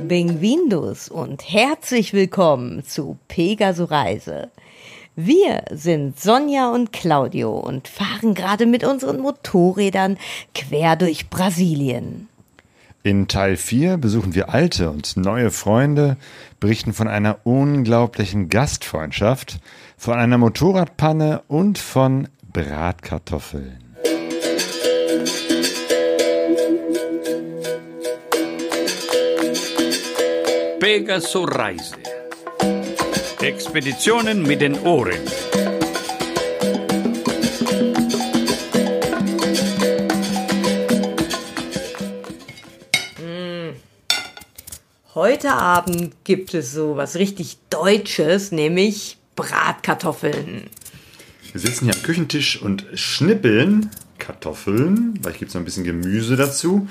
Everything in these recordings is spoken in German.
Benvindos und herzlich willkommen zu Pegaso Reise. Wir sind Sonja und Claudio und fahren gerade mit unseren Motorrädern quer durch Brasilien. In Teil 4 besuchen wir alte und neue Freunde, berichten von einer unglaublichen Gastfreundschaft, von einer Motorradpanne und von Bratkartoffeln. Pegaso Reise. Expeditionen mit den Ohren. Heute Abend gibt es so was richtig Deutsches, nämlich Bratkartoffeln. Wir sitzen hier am Küchentisch und schnippeln Kartoffeln. Vielleicht gibt es noch ein bisschen Gemüse dazu.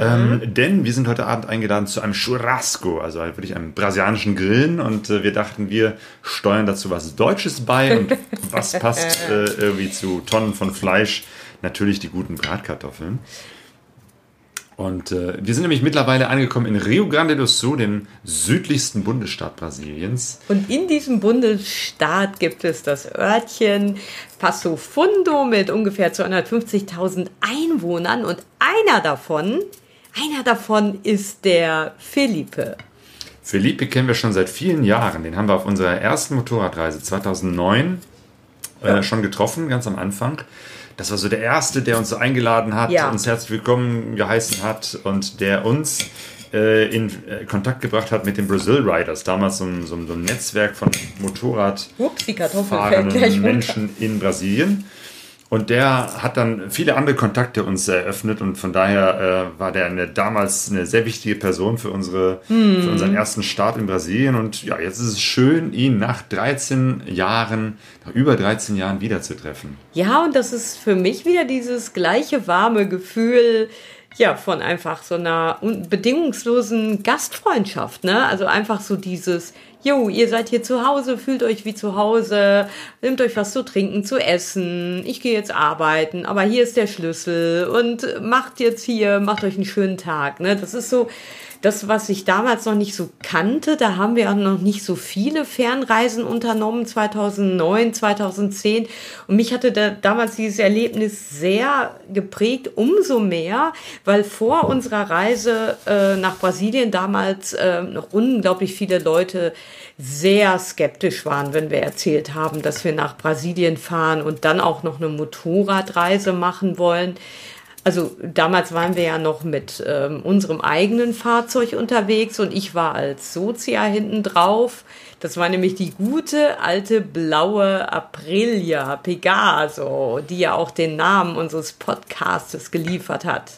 Ähm, denn wir sind heute Abend eingeladen zu einem Churrasco, also halt wirklich einem brasilianischen Grillen. Und äh, wir dachten, wir steuern dazu was Deutsches bei. Und was passt äh, irgendwie zu Tonnen von Fleisch? Natürlich die guten Bratkartoffeln. Und äh, wir sind nämlich mittlerweile angekommen in Rio Grande do Sul, dem südlichsten Bundesstaat Brasiliens. Und in diesem Bundesstaat gibt es das Örtchen Passo Fundo mit ungefähr 250.000 Einwohnern und einer davon, einer davon ist der Felipe. Felipe kennen wir schon seit vielen Jahren. Den haben wir auf unserer ersten Motorradreise 2009 äh, schon getroffen, ganz am Anfang. Das war so der Erste, der uns so eingeladen hat, Ja. uns herzlich willkommen geheißen hat und der uns äh, in äh, Kontakt gebracht hat mit den Brazil Riders. Damals so ein, so ein, so ein Netzwerk von Motorrad Ups, die Kartoffel fällt gleich fahrenden runter. Menschen in Brasilien. Und der hat dann viele andere Kontakte uns eröffnet und von daher äh, war der eine, damals eine sehr wichtige Person für, unsere, Hm. für unseren ersten Start in Brasilien. Und ja, jetzt ist es schön, ihn nach 13 Jahren, nach über 13 Jahren wiederzutreffen. Ja, und das ist für mich wieder dieses gleiche warme Gefühl, ja, von einfach so einer un- bedingungslosen Gastfreundschaft, ne? Also einfach so dieses, jo, ihr seid hier zu Hause, fühlt euch wie zu Hause, nehmt euch was zu trinken, zu essen, ich gehe jetzt arbeiten, aber hier ist der Schlüssel und macht jetzt hier, macht euch einen schönen Tag, ne? Das ist so, das, was ich damals noch nicht so kannte, da haben wir auch noch nicht so viele Fernreisen unternommen, 2009, 2010. Und mich hatte da damals dieses Erlebnis sehr geprägt, umso mehr, weil vor unserer Reise äh, nach Brasilien damals äh, noch unglaublich viele Leute sehr skeptisch waren, wenn wir erzählt haben, dass wir nach Brasilien fahren und dann auch noch eine Motorradreise machen wollen. Also damals waren wir ja noch mit ähm, unserem eigenen Fahrzeug unterwegs und ich war als Sozia hinten drauf. Das war nämlich die gute alte blaue Aprilia Pegaso, die ja auch den Namen unseres Podcastes geliefert hat.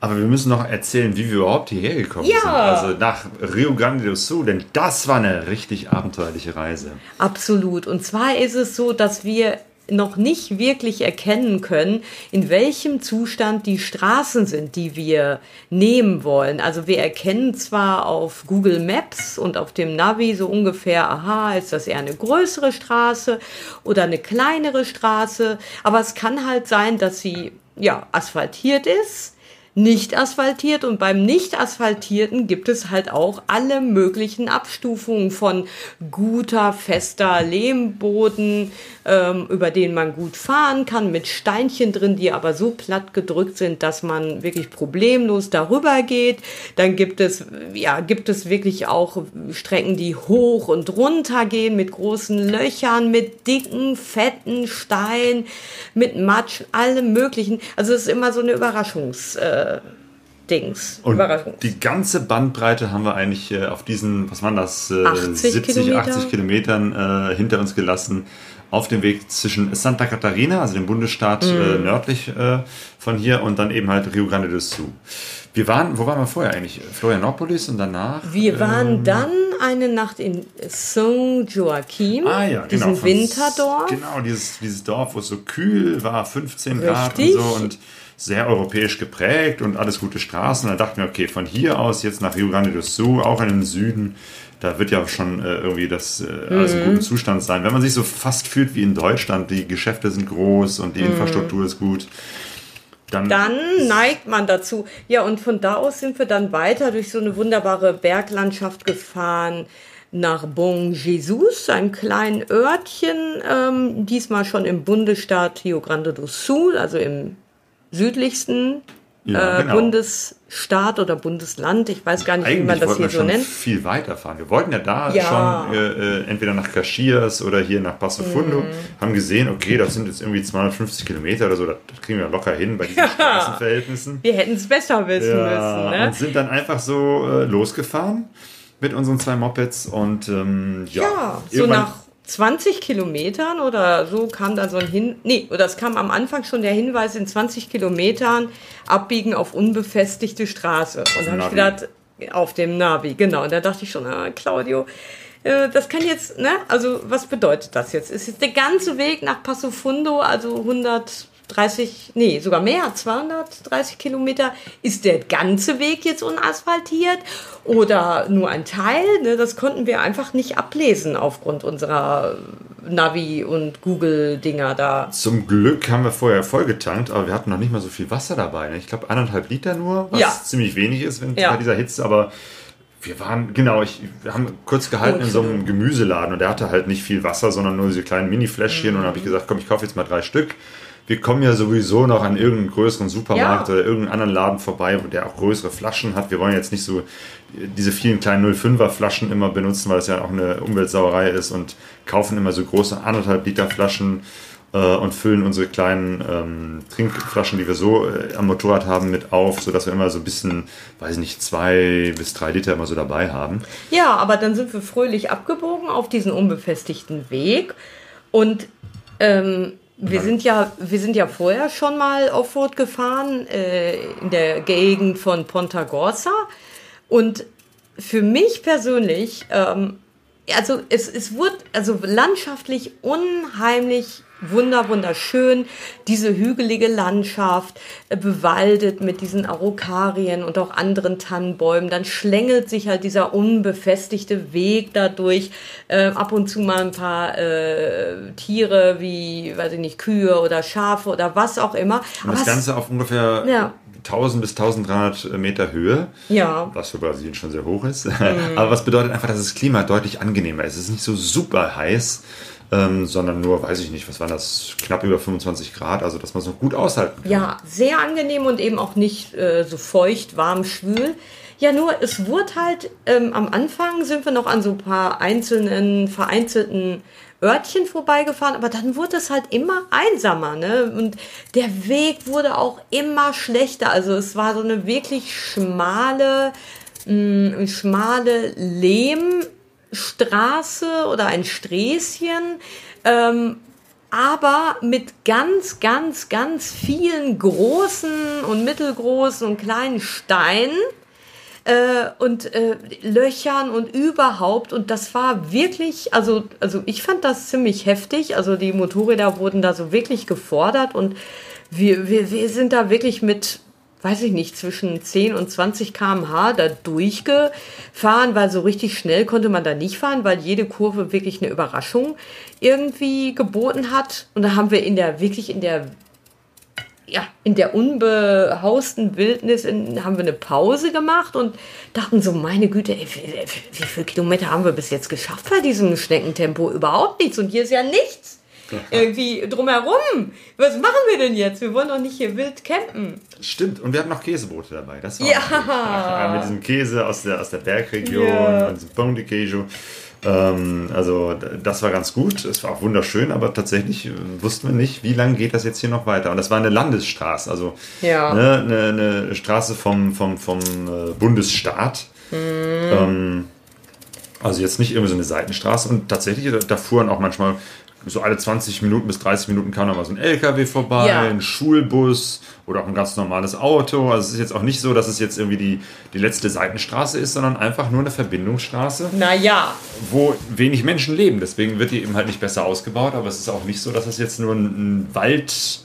Aber wir müssen noch erzählen, wie wir überhaupt hierher gekommen Ja. sind. Also nach Rio Grande do Sul, denn das war eine richtig abenteuerliche Reise. Absolut. Und zwar ist es so, dass wir noch nicht wirklich erkennen können, in welchem Zustand die Straßen sind, die wir nehmen wollen. Also wir erkennen zwar auf Google Maps und auf dem Navi so ungefähr, aha, ist das eher eine größere Straße oder eine kleinere Straße, aber es kann halt sein, dass sie ja asphaltiert ist nicht asphaltiert und beim nicht asphaltierten gibt es halt auch alle möglichen Abstufungen von guter, fester Lehmboden, ähm, über den man gut fahren kann, mit Steinchen drin, die aber so platt gedrückt sind, dass man wirklich problemlos darüber geht. Dann gibt es, ja, gibt es wirklich auch Strecken, die hoch und runter gehen, mit großen Löchern, mit dicken, fetten Steinen, mit Matsch, allem möglichen. Also es ist immer so eine Überraschungs, äh, Dings. Und Überraschung. die ganze Bandbreite haben wir eigentlich äh, auf diesen, was waren das, äh, 80 70, Kilometer? 80 Kilometern äh, hinter uns gelassen. Auf dem Weg zwischen Santa Catarina, also dem Bundesstaat äh, nördlich äh, von hier, und dann eben halt Rio Grande do Sul. Wir waren, wo waren wir vorher eigentlich? Florianopolis und danach? Wir waren dann eine Nacht in São Joaquim, Ah ja, diesem genau. von- Winterdorf. Genau, dieses, dieses Dorf, wo es so kühl war, 15 Grad und Richtig. so. Und sehr europäisch geprägt und alles gute Straßen. Dann dachten wir, okay, von hier aus jetzt nach Rio Grande do Sul, auch in den Süden, da wird ja schon äh, irgendwie das äh, alles im guten Zustand sein. Wenn man sich so fast fühlt wie in Deutschland, die Geschäfte sind groß und die Infrastruktur ist gut, dann, Dann neigt man dazu. Ja, und von da aus sind wir dann weiter durch so eine wunderbare Berglandschaft gefahren nach Bon Jesus, einem kleinen Örtchen, ähm, diesmal schon im Bundesstaat Rio Grande do Sul, also im südlichsten Ja, äh, genau. Bundesstaat oder Bundesland. Ich weiß gar nicht, wie man Eigentlich das hier wir so schon nennt. viel weiterfahren. Wir wollten ja da Ja. schon äh, äh, entweder nach Caxias oder hier nach Passo Fundo. Mhm. Haben gesehen, okay, das sind jetzt irgendwie 250 Kilometer oder so. Das kriegen wir locker hin bei diesen Straßenverhältnissen. Wir hätten es besser wissen Ja, müssen. Ne? Und sind dann einfach so äh, losgefahren mit unseren zwei Mopeds und ähm, ja, Ja, so nach 20 Kilometern oder so kam dann so ein Hin... Nee, oder es kam am Anfang schon der Hinweis, in 20 Kilometern abbiegen auf unbefestigte Straße. Und da habe ich gedacht, auf dem Navi, genau. Und da dachte ich schon, ah, Claudio, äh, das kann jetzt, ne? Also was bedeutet das jetzt? Ist jetzt der ganze Weg nach Passo Fundo, also 130, nee, sogar mehr, 230 Kilometer. Ist der ganze Weg jetzt unasphaltiert oder nur ein Teil? Ne? Das konnten wir einfach nicht ablesen aufgrund unserer Navi- und Google-Dinger da. Zum Glück haben wir vorher vollgetankt, aber wir hatten noch nicht mal so viel Wasser dabei. Ne? Ich glaube, eineinhalb Liter nur, was Ja. ziemlich wenig ist wenn, Ja. bei dieser Hitze, aber wir waren, genau, ich, wir haben kurz gehalten in so einem Gemüseladen und der hatte halt nicht viel Wasser, sondern nur diese kleinen Mini-Fläschchen und dann habe ich gesagt, komm, ich kaufe jetzt mal drei Stück. Wir kommen ja sowieso noch an irgendeinen größeren Supermarkt Ja. oder irgendeinen anderen Laden vorbei, wo der auch größere Flaschen hat. Wir wollen jetzt nicht so diese vielen kleinen 05er Flaschen immer benutzen, weil es ja auch eine Umweltsauerei ist und kaufen immer so große anderthalb Liter Flaschen äh, und füllen unsere kleinen ähm, Trinkflaschen, die wir so äh, am Motorrad haben, mit auf, sodass wir immer so ein bisschen, weiß ich nicht, zwei bis drei Liter immer so dabei haben. Ja, aber dann sind wir fröhlich abgebogen auf diesen unbefestigten Weg und ähm, wir sind ja, wir sind ja vorher schon mal Offroad gefahren äh, in der Gegend von Ponta Gorsa und für mich persönlich, ähm, also es, es wurde also landschaftlich unheimlich wunder wunderschön. Diese hügelige Landschaft äh, bewaldet mit diesen Arokarien und auch anderen Tannenbäumen. Dann schlängelt sich halt dieser unbefestigte Weg dadurch äh, ab und zu mal ein paar äh, Tiere wie weiß ich nicht Kühe oder Schafe oder was auch immer. Und Aber das es- Ganze auf ungefähr Ja. 1000 bis 1300 Meter Höhe. ja was für Brasilien schon sehr hoch ist. Mhm. Aber was bedeutet einfach, dass das Klima deutlich angenehmer ist. Es ist nicht so super heiß, ähm, sondern nur, weiß ich nicht, was waren das, knapp über 25 Grad, also dass man es noch gut aushalten kann. Ja, sehr angenehm und eben auch nicht äh, so feucht, warm, schwül. Ja, nur es wurde halt, ähm, am Anfang sind wir noch an so ein paar einzelnen, vereinzelten Örtchen vorbeigefahren, aber dann wurde es halt immer einsamer, ne? Und der Weg wurde auch immer schlechter. Also es war so eine wirklich schmale, mh, schmale Lehmstraße oder ein Sträßchen. Ähm, aber mit ganz, ganz, ganz vielen großen und mittelgroßen und kleinen Steinen äh, und äh, Löchern und überhaupt. Und das war wirklich, also, also ich fand das ziemlich heftig. Also die Motorräder wurden da so wirklich gefordert und wir, wir, wir sind da wirklich mit weiß ich nicht, zwischen 10 und 20 km/h da durchgefahren, weil so richtig schnell konnte man da nicht fahren, weil jede Kurve wirklich eine Überraschung irgendwie geboten hat. Und da haben wir in der, wirklich in der, ja, in der unbehausten Wildnis in, haben wir eine Pause gemacht und dachten so, meine Güte, ey, wie, wie viele Kilometer haben wir bis jetzt geschafft bei diesem Schneckentempo? Überhaupt nichts. Und hier ist ja nichts. Irgendwie drumherum. Was machen wir denn jetzt? Wir wollen doch nicht hier wild campen. Stimmt, und wir hatten noch Käsebrote dabei. Das war Ja. mit diesem Käse aus der, aus der Bergregion Ja. und diesem Pão de Queijo. Ähm, also das war ganz gut. Es war auch wunderschön, aber tatsächlich äh, wussten wir nicht, wie lange geht das jetzt hier noch weiter. Und das war eine Landesstraße, also Ja. ne, eine, eine Straße vom, vom, vom äh, Bundesstaat. Ähm, also jetzt nicht irgendwie so eine Seitenstraße. Und tatsächlich, da fuhren auch manchmal so alle 20 Minuten bis 30 Minuten kam noch mal so ein LKW vorbei, Ja. ein Schulbus oder auch ein ganz normales Auto. Also es ist jetzt auch nicht so, dass es jetzt irgendwie die, die letzte Seitenstraße ist, sondern einfach nur eine Verbindungsstraße, Naja, wo wenig Menschen leben. Deswegen wird die eben halt nicht besser ausgebaut, aber es ist auch nicht so, dass es jetzt nur ein, ein Wald,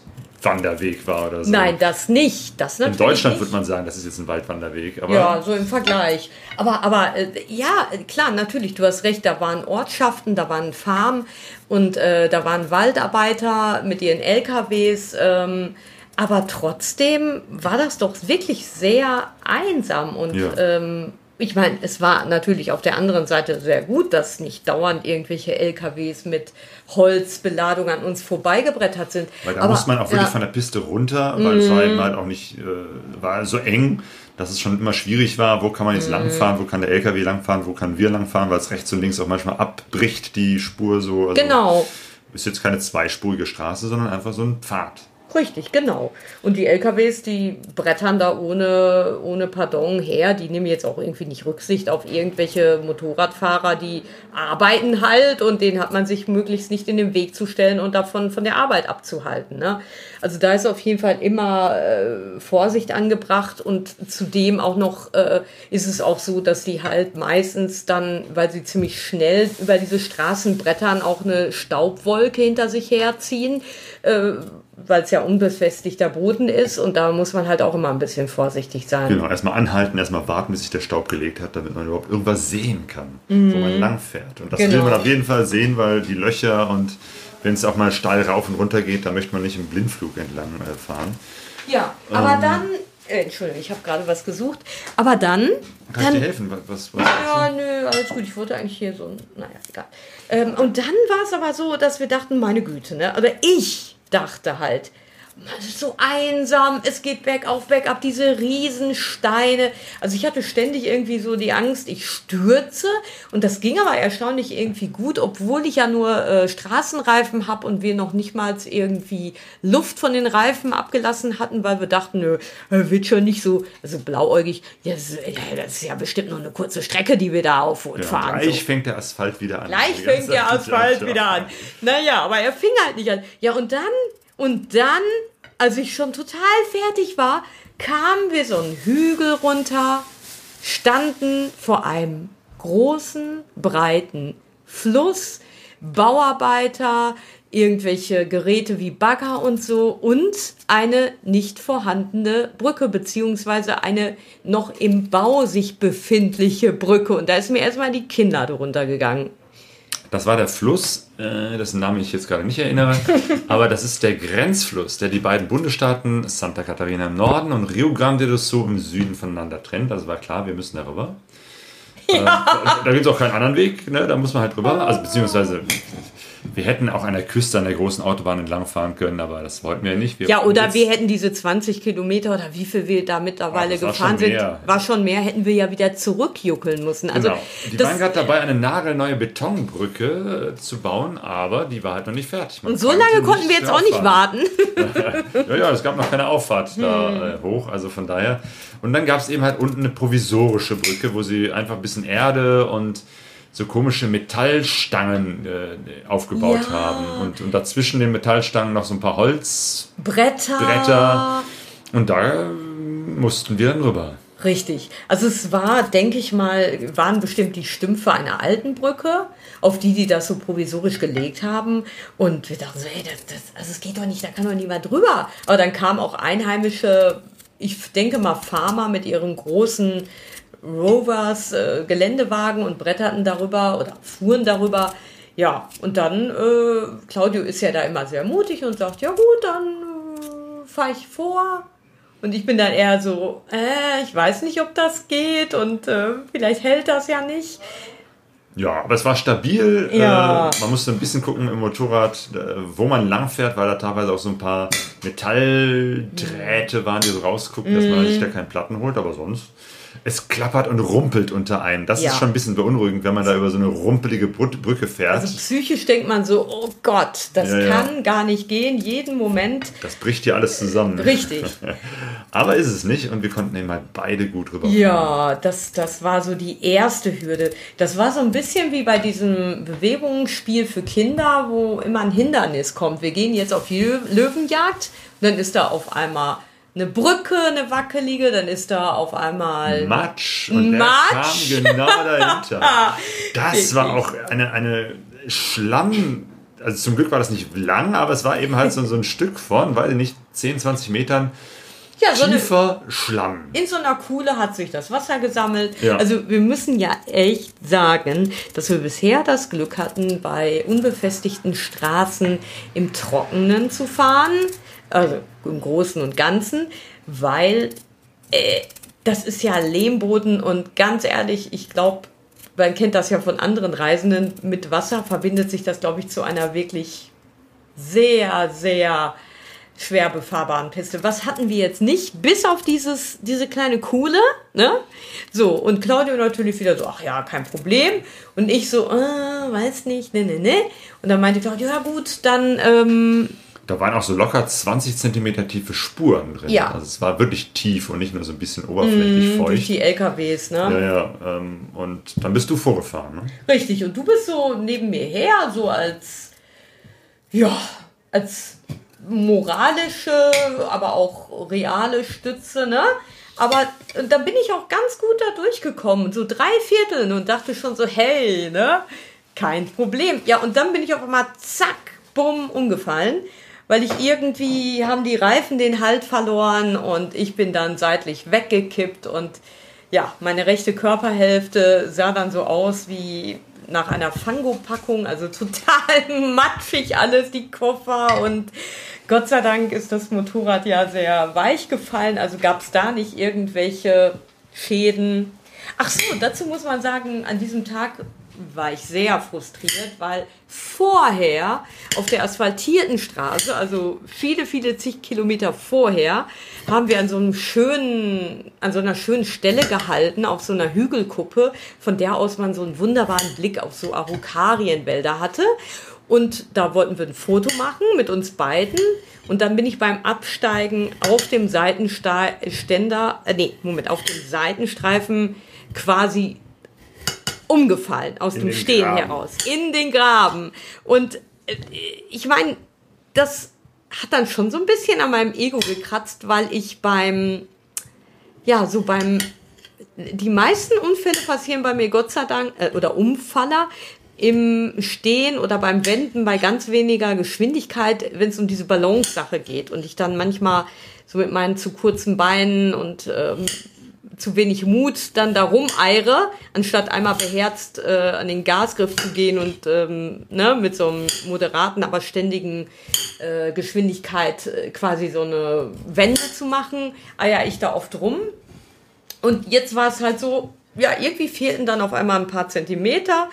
Waldwanderweg war oder so. Nein, das nicht. Das In Deutschland würde man sagen, das ist jetzt ein Waldwanderweg. Aber Ja, so im Vergleich. Aber, aber äh, ja, klar, natürlich, du hast recht, da waren Ortschaften, da waren Farmen und äh, da waren Waldarbeiter mit ihren LKWs. Ähm, aber trotzdem war das doch wirklich sehr einsam und Ja. ähm, ich meine, es war natürlich auf der anderen Seite sehr gut, dass nicht dauernd irgendwelche LKWs mit Holzbeladung an uns vorbeigebrettert sind. Weil da aber, muss man auch wirklich ja, Mhm. von der Piste runter, weil es war eben halt auch nicht, äh, war so eng, dass es schon immer schwierig war, wo kann man Mhm. jetzt langfahren, wo kann der LKW langfahren, wo kann wir langfahren, weil es rechts und links auch manchmal abbricht, die Spur so. Also Genau. Ist jetzt keine zweispurige Straße, sondern einfach so ein Pfad. Richtig, genau. Und die LKWs, die brettern da ohne, ohne Pardon her. Die nehmen jetzt auch irgendwie nicht Rücksicht auf irgendwelche Motorradfahrer, die arbeiten halt und denen hat man sich möglichst nicht in den Weg zu stellen und davon von der Arbeit abzuhalten. Ne? Also da ist auf jeden Fall immer äh, Vorsicht angebracht und zudem auch noch äh, ist es auch so, dass die halt meistens dann, weil sie ziemlich schnell über diese Straßen brettern, auch eine Staubwolke hinter sich herziehen. Äh, weil es ja unbefestigter Boden ist und da muss man halt auch immer ein bisschen vorsichtig sein. Genau, erstmal anhalten, erstmal warten, bis sich der Staub gelegt hat, damit man überhaupt irgendwas sehen kann, wo man langfährt. Und das will Mhm. Genau. man auf jeden Fall sehen, weil die Löcher und wenn es auch mal steil rauf und runter geht, da möchte man nicht im Blindflug entlang äh, fahren. Ja, aber dann, äh, Entschuldigung, ich habe gerade was gesucht, aber dann, Kann dann ich dir helfen? Was, was, was Ja, nö, alles gut. Ich wollte eigentlich hier so, naja, egal. Ähm, und dann war es aber so, dass wir dachten, meine Güte, ne? Oder ich dachte halt, so einsam, es geht bergauf, bergab, diese Riesensteine. Also ich hatte ständig irgendwie so die Angst, ich stürze. Und das ging aber erstaunlich irgendwie gut, obwohl ich ja nur äh, Straßenreifen habe und wir noch nicht mal irgendwie Luft von den Reifen abgelassen hatten, weil wir dachten, nö, äh, wird schon nicht so, also blauäugig, ja, das, ist- ja, das ist ja bestimmt nur eine kurze Strecke, die wir da auf und ja, fahren. gleich so. fängt der Asphalt wieder an. Gleich fängt der. Asphalt wieder an. Naja, aber er fing halt nicht an. Ja, und dann, und dann, als ich schon total fertig war, kamen wir so einen Hügel runter, standen vor einem großen, breiten Fluss, Bauarbeiter, irgendwelche Geräte wie Bagger und so und eine nicht vorhandene Brücke beziehungsweise eine noch im Bau sich befindliche Brücke und da ist mir erstmal die Kinnlade runtergegangen. Das war der Fluss, äh, dessen Namen ich jetzt gerade nicht erinnere, aber das ist der Grenzfluss, der die beiden Bundesstaaten Santa Catarina im Norden und Rio Grande do Sul im Süden voneinander trennt. Also war klar, wir müssen darüber. Ja. Äh, da da gibt es auch keinen anderen Weg, ne? da muss man halt drüber. Also beziehungsweise, wir hätten auch an der Küste an der großen Autobahn entlangfahren können, aber das wollten wir nicht. Wir Ja, oder wir hätten diese 20 Kilometer oder wie viel wir da mittlerweile Ach, gefahren sind, war schon mehr, hätten wir ja wieder zurückjuckeln müssen. Also Genau. Die waren gerade dabei, eine nagelneue Betonbrücke äh, zu bauen, aber die war halt noch nicht fertig. Man und so lange konnten wir jetzt auch nicht warten. Ja, ja, es gab noch keine Auffahrt da Hm. äh, hoch, also von daher. Und dann gab es eben halt unten eine provisorische Brücke, wo sie einfach ein bisschen Erde und so komische Metallstangen äh, aufgebaut Ja. haben. Und, und dazwischen den Metallstangen noch so ein paar Holzbretter. Bretter. Und da mussten wir dann rüber. Richtig. Also es war, denke ich mal, waren bestimmt die Stümpfe einer alten Brücke, auf die die das so provisorisch gelegt haben. Und wir dachten so, hey, das, das, also es geht doch nicht, da kann doch niemand drüber. Aber dann kamen auch einheimische, ich denke mal Farmer mit ihren großen Rovers, äh, Geländewagen und bretterten darüber oder fuhren darüber. Ja, und dann, äh, Claudio ist ja da immer sehr mutig und sagt, ja gut, dann äh, fahre ich vor. Und ich bin dann eher so, äh, ich weiß nicht, ob das geht und äh, vielleicht hält das ja nicht. Ja, aber es war stabil. Ja. Äh, man musste ein bisschen gucken im Motorrad, äh, wo man lang fährt, weil da teilweise auch so ein paar Metalldrähte waren, die so rausgucken, dass Mhm. man sich da keinen Platten holt, aber sonst. Es klappert und rumpelt unter einen. Das Ja. ist schon ein bisschen beunruhigend, wenn man da über so eine rumpelige Brü- Brücke fährt. Also psychisch denkt man so, oh Gott, das Ja, ja. kann gar nicht gehen, jeden Moment. das bricht hier alles zusammen. Richtig. aber ist es nicht und wir konnten eben halt beide gut rüber. Ja, das, das war so die erste Hürde. Das war so ein bisschen wie bei diesem Bewegungsspiel für Kinder, wo immer ein Hindernis kommt. Wir gehen jetzt auf die Lö- Löwenjagd, dann ist da auf einmal eine Brücke, eine wackelige, dann ist da auf einmal Matsch und der Matsch. kam genau dahinter. Das war auch eine, eine Schlamm. also zum Glück war das nicht lang, aber es war eben halt so, so ein Stück von, weiß ich nicht, 10, 20 Metern Ja, so eine, tiefer Schlamm. in so einer Kuhle hat sich das Wasser gesammelt. Ja. Also wir müssen ja echt sagen, dass wir bisher das Glück hatten, bei unbefestigten Straßen im Trockenen zu fahren. Also im Großen und Ganzen, weil äh, das ist ja Lehmboden und ganz ehrlich, ich glaube, man kennt das ja von anderen Reisenden, mit Wasser verbindet sich das, glaube ich, zu einer wirklich sehr, sehr schwer befahrbaren Piste. Was hatten wir jetzt nicht? Bis auf dieses, diese kleine Kuhle, ne? So, und Claudio natürlich wieder so, ach ja, kein Problem. Und ich so, äh, weiß nicht, ne, ne, ne. Und dann meinte Claudio, ja gut, dann, ähm, Da waren auch so locker 20 Zentimeter tiefe Spuren drin. Ja. Also es war wirklich tief und nicht nur so ein bisschen oberflächlich durch feucht. die LKWs, ne? Ja, ja. Ähm, und dann bist du vorgefahren, ne? Richtig, und du bist so neben mir her, so als, ja, als moralische, aber auch reale Stütze, ne? Aber dann bin ich auch ganz gut da durchgekommen, so drei Vierteln und dachte schon so, hey, ne? Kein Problem. Ja, und dann bin ich auf einmal zack, bumm, umgefallen, weil ich irgendwie haben die Reifen den Halt verloren und ich bin dann seitlich weggekippt und ja, meine rechte Körperhälfte sah dann so aus wie nach einer Fango-Packung, also total matschig alles, die Koffer und Gott sei Dank ist das Motorrad ja sehr weich gefallen, also gab es da nicht irgendwelche Schäden. Ach so, dazu muss man sagen, an diesem Tag war ich sehr frustriert, weil vorher auf der asphaltierten Straße, also viele, viele zig Kilometer vorher, haben wir an so einem schönen, an so einer schönen Stelle gehalten, auf so einer Hügelkuppe, von der aus man so einen wunderbaren Blick auf so Arukarienwälder hatte. Und da wollten wir ein Foto machen mit uns beiden. Und dann bin ich beim Absteigen auf dem Seitenständer, äh, nee, Moment, auf dem Seitenstreifen quasi umgefallen aus In dem Stehen Graben. heraus. In den Graben. Und äh, ich meine das hat dann schon so ein bisschen an meinem Ego gekratzt weil ich beim ja so beim die meisten Unfälle passieren bei mir Gott sei Dank äh, oder Umfaller im Stehen oder beim Wenden bei ganz weniger Geschwindigkeit, wenn es um diese Balance-Sache geht. Und ich dann manchmal so mit meinen zu kurzen Beinen und ähm, zu wenig Mut dann da rumeire, anstatt einmal beherzt äh, an den Gasgriff zu gehen und ähm, ne, mit so einem moderaten, aber ständigen äh, Geschwindigkeit äh, quasi so eine Wende zu machen, eier ich da oft rum. Und jetzt war es halt so, ja, irgendwie fehlten dann auf einmal ein paar Zentimeter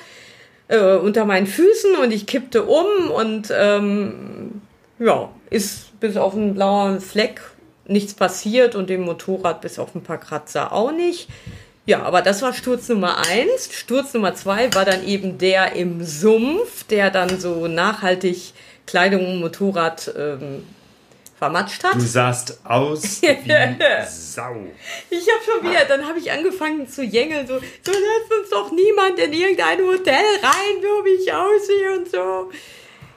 äh, unter meinen Füßen und ich kippte um und ähm, ja, ist bis auf einen blauen Fleck nichts passiert und dem Motorrad bis auf ein paar Kratzer auch nicht. Ja, aber das war Sturz Nummer eins. Sturz Nummer zwei war dann eben der im Sumpf, der dann so nachhaltig Kleidung und Motorrad ähm, vermatscht hat. Du sahst aus wie Sau. Ich habe schon wieder, dann habe ich angefangen zu jängeln, so, so lässt uns doch niemand in irgendein Hotel rein, so wie ich aussehe und so.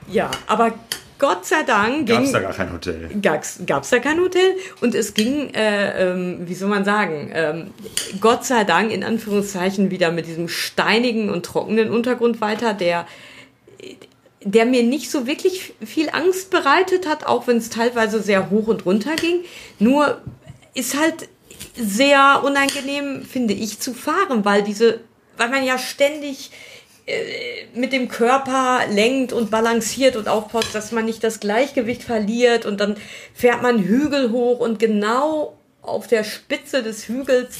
Ja, aber Gott sei Dank Gab es ging, da gar kein Hotel? gab's, gab's da kein Hotel und es ging, äh, ähm, wie soll man sagen, ähm, Gott sei Dank in Anführungszeichen wieder mit diesem steinigen und trockenen Untergrund weiter, der der mir nicht so wirklich viel Angst bereitet hat, auch wenn es teilweise sehr hoch und runter ging. Nur ist halt sehr unangenehm, finde ich, zu fahren, weil diese, weil man ja ständig mit dem Körper lenkt und balanciert und aufpasst, dass man nicht das Gleichgewicht verliert und dann fährt man Hügel hoch und genau auf der Spitze des Hügels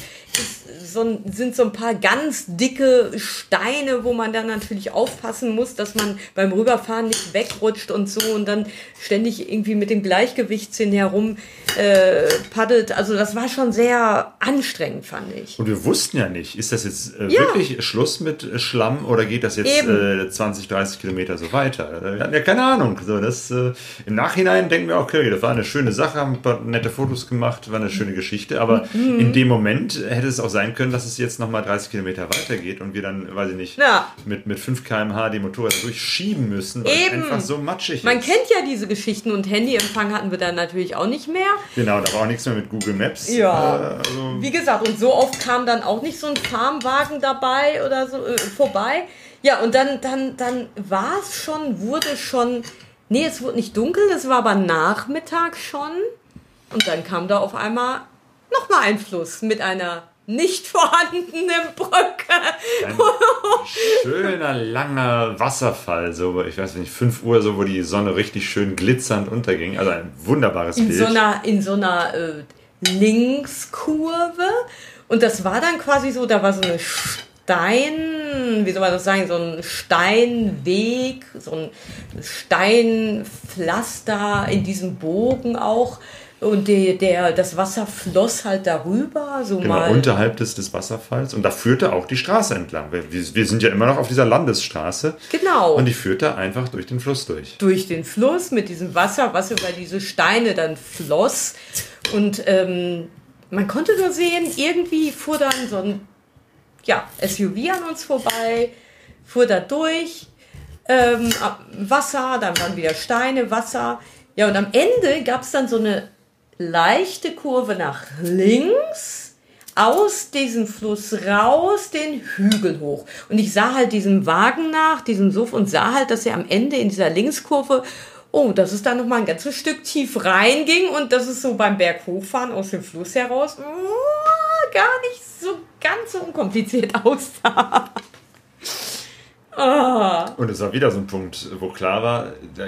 so ein, sind so ein paar ganz dicke Steine, wo man dann natürlich aufpassen muss, dass man beim Rüberfahren nicht wegrutscht und so und dann ständig irgendwie mit dem Gleichgewichtssinn herum äh, paddelt. Also das war schon sehr anstrengend, fand ich. Und wir wussten ja nicht, ist das jetzt äh, Ja. wirklich Schluss mit Schlamm oder geht das jetzt äh, 20, 30 Kilometer so weiter? Äh, Wir hatten ja keine Ahnung. So, das, äh, Im Nachhinein denken wir, okay, das war eine schöne Sache, haben ein paar nette Fotos gemacht, war eine schöne Geschichte, aber Mhm. in dem Moment hätte es auch sein können, dass es jetzt nochmal 30 Kilometer weitergeht und wir dann, weiß ich nicht, Ja. mit, mit 5 km/h die Motorräder durchschieben müssen, weil Eben. es einfach so matschig Man ist. kennt ja diese Geschichten und Handyempfang hatten wir dann natürlich auch nicht mehr. Genau, da war auch nichts mehr mit Google Maps. Ja. Äh, also, Wie gesagt, und so oft kam dann auch nicht so ein Farmwagen dabei oder so äh, vorbei. Ja, und dann, dann, dann war es schon, wurde schon, nee, es wurde nicht dunkel, es war aber Nachmittag schon. Und dann kam da auf einmal nochmal ein Fluss mit einer nicht vorhandenen Brücke. ein schöner, langer Wasserfall, so, ich weiß nicht, 5 Uhr, so, wo die Sonne richtig schön glitzernd unterging. Also ein wunderbares in Bild. so einer, in so einer äh, Linkskurve. Und das war dann quasi so, da war so eine Stein, wie soll man das sagen, so ein Steinweg, so ein Steinpflaster in diesem Bogen auch. Und der, der, das Wasser floss halt darüber, so Genau, mal. unterhalb des, des Wasserfalls. Und da führte auch die Straße entlang. Wir, wir sind ja immer noch auf dieser Landesstraße. Genau. Und die führte einfach durch den Fluss durch. durch den Fluss mit diesem Wasser, was über diese Steine dann floss. Und ähm, man konnte nur sehen, irgendwie fuhr dann so ein ja, SUV an uns vorbei, fuhr da durch. Ähm, Wasser, dann waren wieder Steine, Wasser. Ja, und am Ende gab es dann so eine leichte Kurve nach links aus diesem Fluss raus den Hügel hoch. Und ich sah halt diesem Wagen nach, diesem Suff und sah halt, dass er am Ende in dieser Linkskurve, oh, dass es da noch mal ein ganzes Stück tief reinging und dass es so beim Berg hochfahren aus dem Fluss heraus oh, gar nicht so ganz so unkompliziert aussah. Ah. Und es war wieder so ein Punkt, wo klar war, da,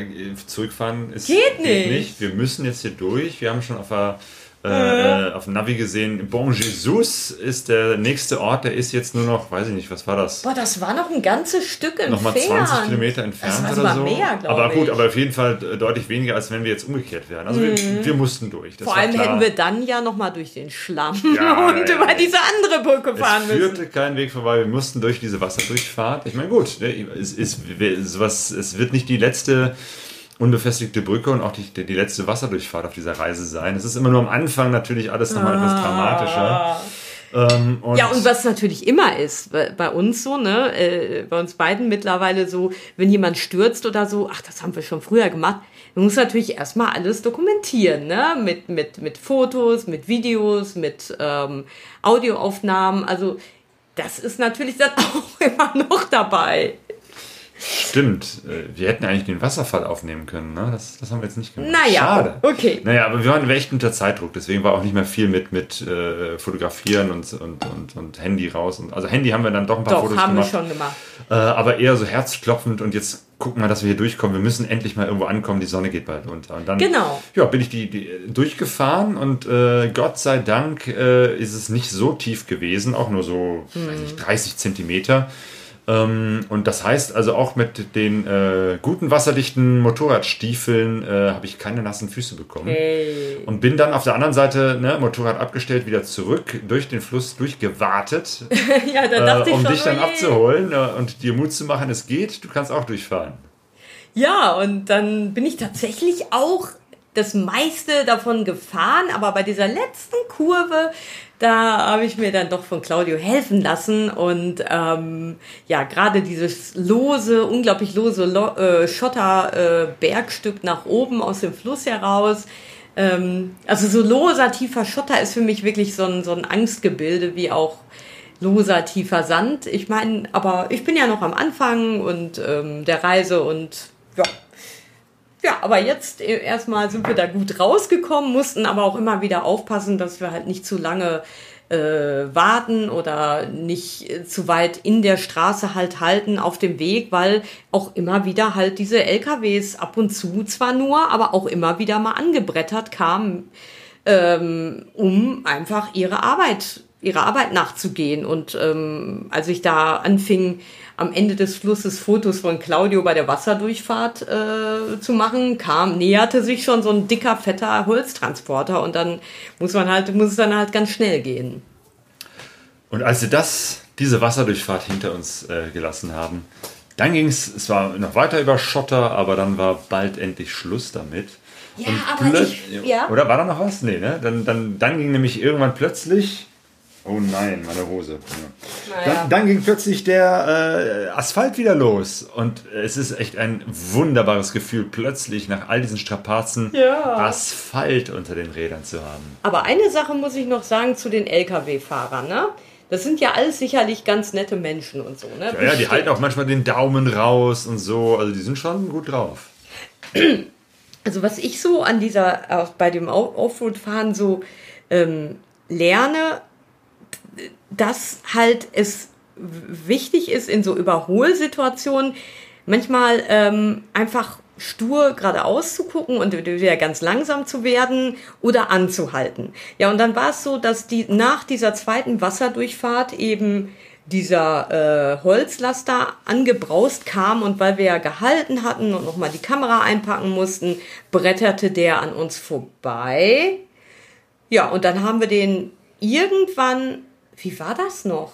zurückfahren ist, Geht nicht. Wir müssen jetzt hier durch. Wir haben schon auf der äh, auf dem Navi gesehen, Bon Jesus ist der nächste Ort, der ist jetzt nur noch, weiß ich nicht, was war das? Boah, das war noch ein ganzes Stück entfernt. Nochmal 20 Kilometer entfernt das war oder so. mehr, aber gut, ich. aber auf jeden Fall äh, deutlich weniger, als wenn wir jetzt umgekehrt wären. Also wir, wir mussten durch. Das Vor allem klar. hätten wir dann ja noch mal durch den Schlamm Ja, und ja, über ja. diese andere Brücke fahren es müssen. führte kein Weg vorbei. Wir mussten durch diese Wasserdurchfahrt. Ich meine, gut, ne, es, ist, sowas, es wird nicht die letzte unbefestigte Brücke und auch die, die letzte Wasserdurchfahrt auf dieser Reise sein. Es ist immer nur am Anfang natürlich alles nochmal etwas dramatischer. Ähm, und Ah. Ja, und was natürlich immer ist, bei, bei uns so, ne, äh, bei uns beiden mittlerweile so, wenn jemand stürzt oder so, ach, das haben wir schon früher gemacht, man muss natürlich erstmal alles dokumentieren, ne, mit, mit, mit Fotos, mit Videos, mit ähm, Audioaufnahmen, also das ist natürlich dann auch immer noch dabei. Stimmt, äh, wir hätten eigentlich den Wasserfall aufnehmen können. Ne? Das, das haben wir jetzt nicht gemacht. Naja, Schade. okay. Naja, aber wir waren echt unter Zeitdruck, deswegen war auch nicht mehr viel mit, mit äh, Fotografieren und, und, und, und Handy raus. Und, also Handy haben wir dann doch ein paar Doch, Fotos haben wir gemacht. schon gemacht. Äh, aber eher so herzklopfend und jetzt gucken wir, dass wir hier durchkommen. Wir müssen endlich mal irgendwo ankommen, die Sonne geht bald unter. Und dann Genau. ja, bin ich die, die durchgefahren und äh, Gott sei Dank äh, ist es nicht so tief gewesen, auch nur so Mhm. weiß nicht, 30 Zentimeter. Ähm, und das heißt also auch mit den äh, guten wasserdichten Motorradstiefeln äh, habe ich keine nassen Füße bekommen. Hey. Und bin dann auf der anderen Seite, ne, Motorrad abgestellt, wieder zurück, durch den Fluss durchgewartet, Ja, äh, um schon, dich dann oh abzuholen äh, und dir Mut zu machen, es geht, du kannst auch durchfahren. Ja, und dann bin ich tatsächlich auch das meiste davon gefahren, aber bei dieser letzten Kurve, da habe ich mir dann doch von Claudio helfen lassen und ähm, ja, gerade dieses lose, unglaublich lose Lo äh, Schotter äh, nach oben aus dem Fluss heraus. Ähm, also so loser, tiefer Schotter ist für mich wirklich so ein, so ein Angstgebilde, wie auch loser, tiefer Sand. Ich meine, aber ich bin ja noch am Anfang und ähm, der Reise und ja. Ja, aber jetzt äh, erstmal sind wir da gut rausgekommen, mussten aber auch immer wieder aufpassen, dass wir halt nicht zu lange äh, warten oder nicht äh, zu weit in der Straße halt halten auf dem Weg, weil auch immer wieder halt diese LKWs ab und zu zwar nur, aber auch immer wieder mal angebrettert kamen, ähm, um einfach ihre Arbeit, ihrer Arbeit nachzugehen. Und ähm, als ich da anfing, am Ende des Flusses Fotos von Claudio bei der Wasserdurchfahrt äh, zu machen, kam, näherte sich schon so ein dicker, fetter Holztransporter und dann muss man halt, muss es dann halt ganz schnell gehen. Und als wir das, diese Wasserdurchfahrt hinter uns äh, gelassen haben, dann ging es, es war noch weiter über Schotter, aber dann war bald endlich Schluss damit. Ja, Und aber ich- ja. Oder war da noch was? Nee, ne? Dann, dann, dann ging nämlich irgendwann plötzlich Oh nein, meine Hose. Ja. Naja. Dann, dann ging plötzlich der äh, Asphalt wieder los. Und es ist echt ein wunderbares Gefühl, plötzlich nach all diesen Strapazen Ja. Asphalt unter den Rädern zu haben. Aber eine Sache muss ich noch sagen zu den Lkw-Fahrern, ne? Das sind ja alles sicherlich ganz nette Menschen und so, ne? Ja, ja, die halten auch manchmal den Daumen raus und so. Also die sind schon gut drauf. Also was ich so an dieser, auch bei dem Offroad-Fahren so ähm, lerne, dass halt es wichtig ist in so Überholsituationen manchmal ähm, einfach stur geradeaus zu gucken und wieder ganz langsam zu werden oder anzuhalten. Ja, und dann war es so, dass die nach dieser zweiten Wasserdurchfahrt eben dieser äh, Holzlaster angebraust kam und weil wir ja gehalten hatten und nochmal die Kamera einpacken mussten, bretterte der an uns vorbei. Ja, und dann haben wir den irgendwann, wie war das noch?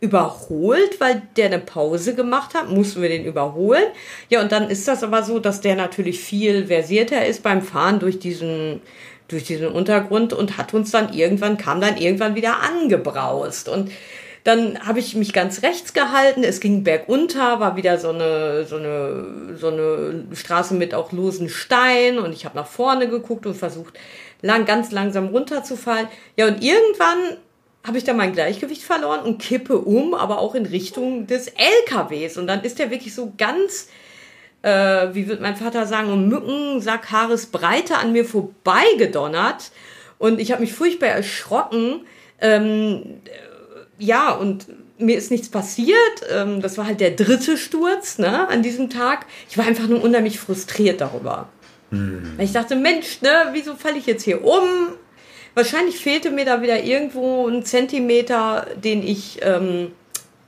Überholt, weil der eine Pause gemacht hat, mussten wir den überholen. Ja, und dann ist das aber so, dass der natürlich viel versierter ist beim Fahren durch diesen, durch diesen Untergrund und hat uns dann irgendwann, kam dann irgendwann wieder angebraust. Und dann habe ich mich ganz rechts gehalten, es ging bergunter, war wieder so eine, so eine, so eine Straße mit auch losen Steinen und ich habe nach vorne geguckt und versucht, lang, ganz langsam runterzufallen. Ja, und irgendwann habe ich da mein Gleichgewicht verloren und kippe um, aber auch in Richtung des LKWs. Und dann ist der wirklich so ganz, äh, wie wird mein Vater sagen, um Mückensack Haaresbreite an mir vorbeigedonnert. Und ich habe mich furchtbar erschrocken. Ähm, ja, und mir ist nichts passiert. Ähm, das war halt der dritte Sturz ne, an diesem Tag. Ich war einfach nur unheimlich frustriert darüber. Weil ich dachte, Mensch, ne, wieso falle ich jetzt hier um? Wahrscheinlich fehlte mir da wieder irgendwo ein Zentimeter, den ich, ähm,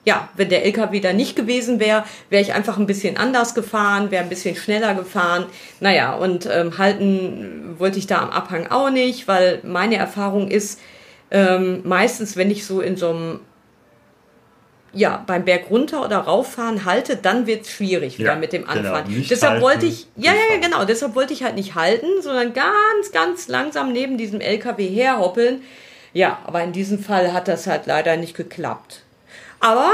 ja, wenn der LKW da nicht gewesen wäre, wäre ich einfach ein bisschen anders gefahren, wäre ein bisschen schneller gefahren. Naja, und ähm, halten wollte ich da am Abhang auch nicht, weil meine Erfahrung ist, ähm, meistens, wenn ich so in so einem ja, beim Berg runter oder rauffahren halte, dann wird's schwierig wieder Ja, mit dem genau. Anfahren. Nicht deshalb halten, wollte ich, ja, ja, ja, genau, deshalb wollte ich halt nicht halten, sondern ganz, ganz langsam neben diesem LKW herhoppeln. Ja, aber in diesem Fall hat das halt leider nicht geklappt. Aber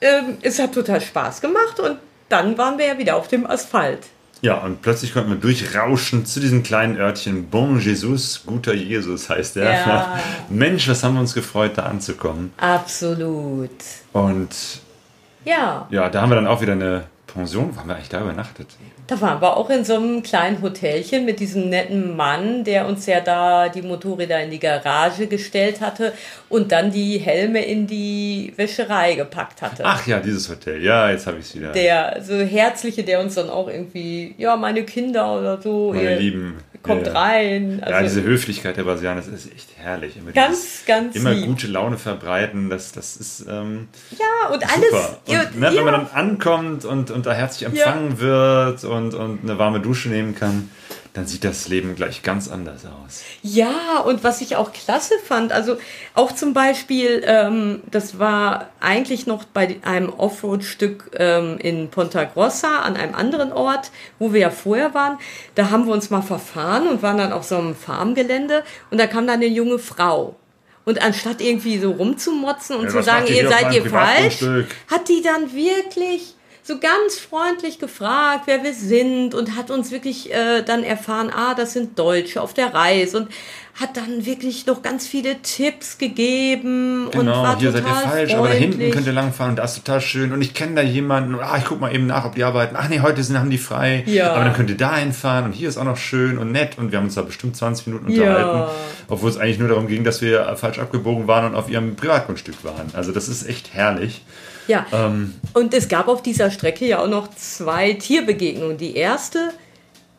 ähm, es hat total Spaß gemacht und dann waren wir ja wieder auf dem Asphalt. Ja, und plötzlich konnten wir durchrauschen zu diesem kleinen Örtchen. Bon Jesus, guter Jesus heißt er. Ja. Mensch, was haben wir uns gefreut, da anzukommen. Absolut. Und Ja, ja, da haben wir dann auch wieder eine Pension. Wo haben wir eigentlich da übernachtet? Da waren wir auch in so einem kleinen Hotelchen mit diesem netten Mann, der uns ja da die Motorräder in die Garage gestellt hatte und dann die Helme in die Wäscherei gepackt hatte. Ach ja, dieses Hotel. Ja, jetzt habe ich es wieder. Der so herzliche, der uns dann auch irgendwie, ja, meine Kinder oder so, Meine ihr Lieben. Kommt Ja. rein. Ja, Also, diese Höflichkeit der Brasilianer, ist echt herrlich. Immer Ganz, ganz Immer lieb. gute Laune verbreiten, das, das ist ähm, ja, und alles. super. Und, ja, ne, wenn man ja. dann ankommt und, und da herzlich empfangen wird und, und eine warme Dusche nehmen kann, dann sieht das Leben gleich ganz anders aus. Ja, und was ich auch klasse fand, also auch zum Beispiel, ähm, das war eigentlich noch bei einem Offroad-Stück ähm, in Ponta Grossa an einem anderen Ort, wo wir ja vorher waren. Da haben wir uns mal verfahren und waren dann auf so einem Farmgelände und da kam dann eine junge Frau. Und anstatt irgendwie so rumzumotzen und Ja, zu sagen, ihr seid ihr falsch, hat die dann wirklich so ganz freundlich gefragt, wer wir sind und hat uns wirklich äh, dann erfahren, ah, das sind Deutsche auf der Reise und hat dann wirklich noch ganz viele Tipps gegeben und Genau, war hier seid ihr falsch, freundlich. aber da hinten könnt ihr langfahren und da ist total schön und ich kenne da jemanden und ah, ich guck mal eben nach, ob die arbeiten. Ach nee, heute sind, haben die frei, Ja. aber dann könnt ihr da hinfahren und hier ist auch noch schön und nett und wir haben uns da bestimmt 20 Minuten Ja. unterhalten, obwohl es eigentlich nur darum ging, dass wir falsch abgebogen waren und auf ihrem Privatgrundstück waren. Also das ist echt herrlich. Ja, Ähm, und es gab auf dieser Strecke ja auch noch zwei Tierbegegnungen. Die erste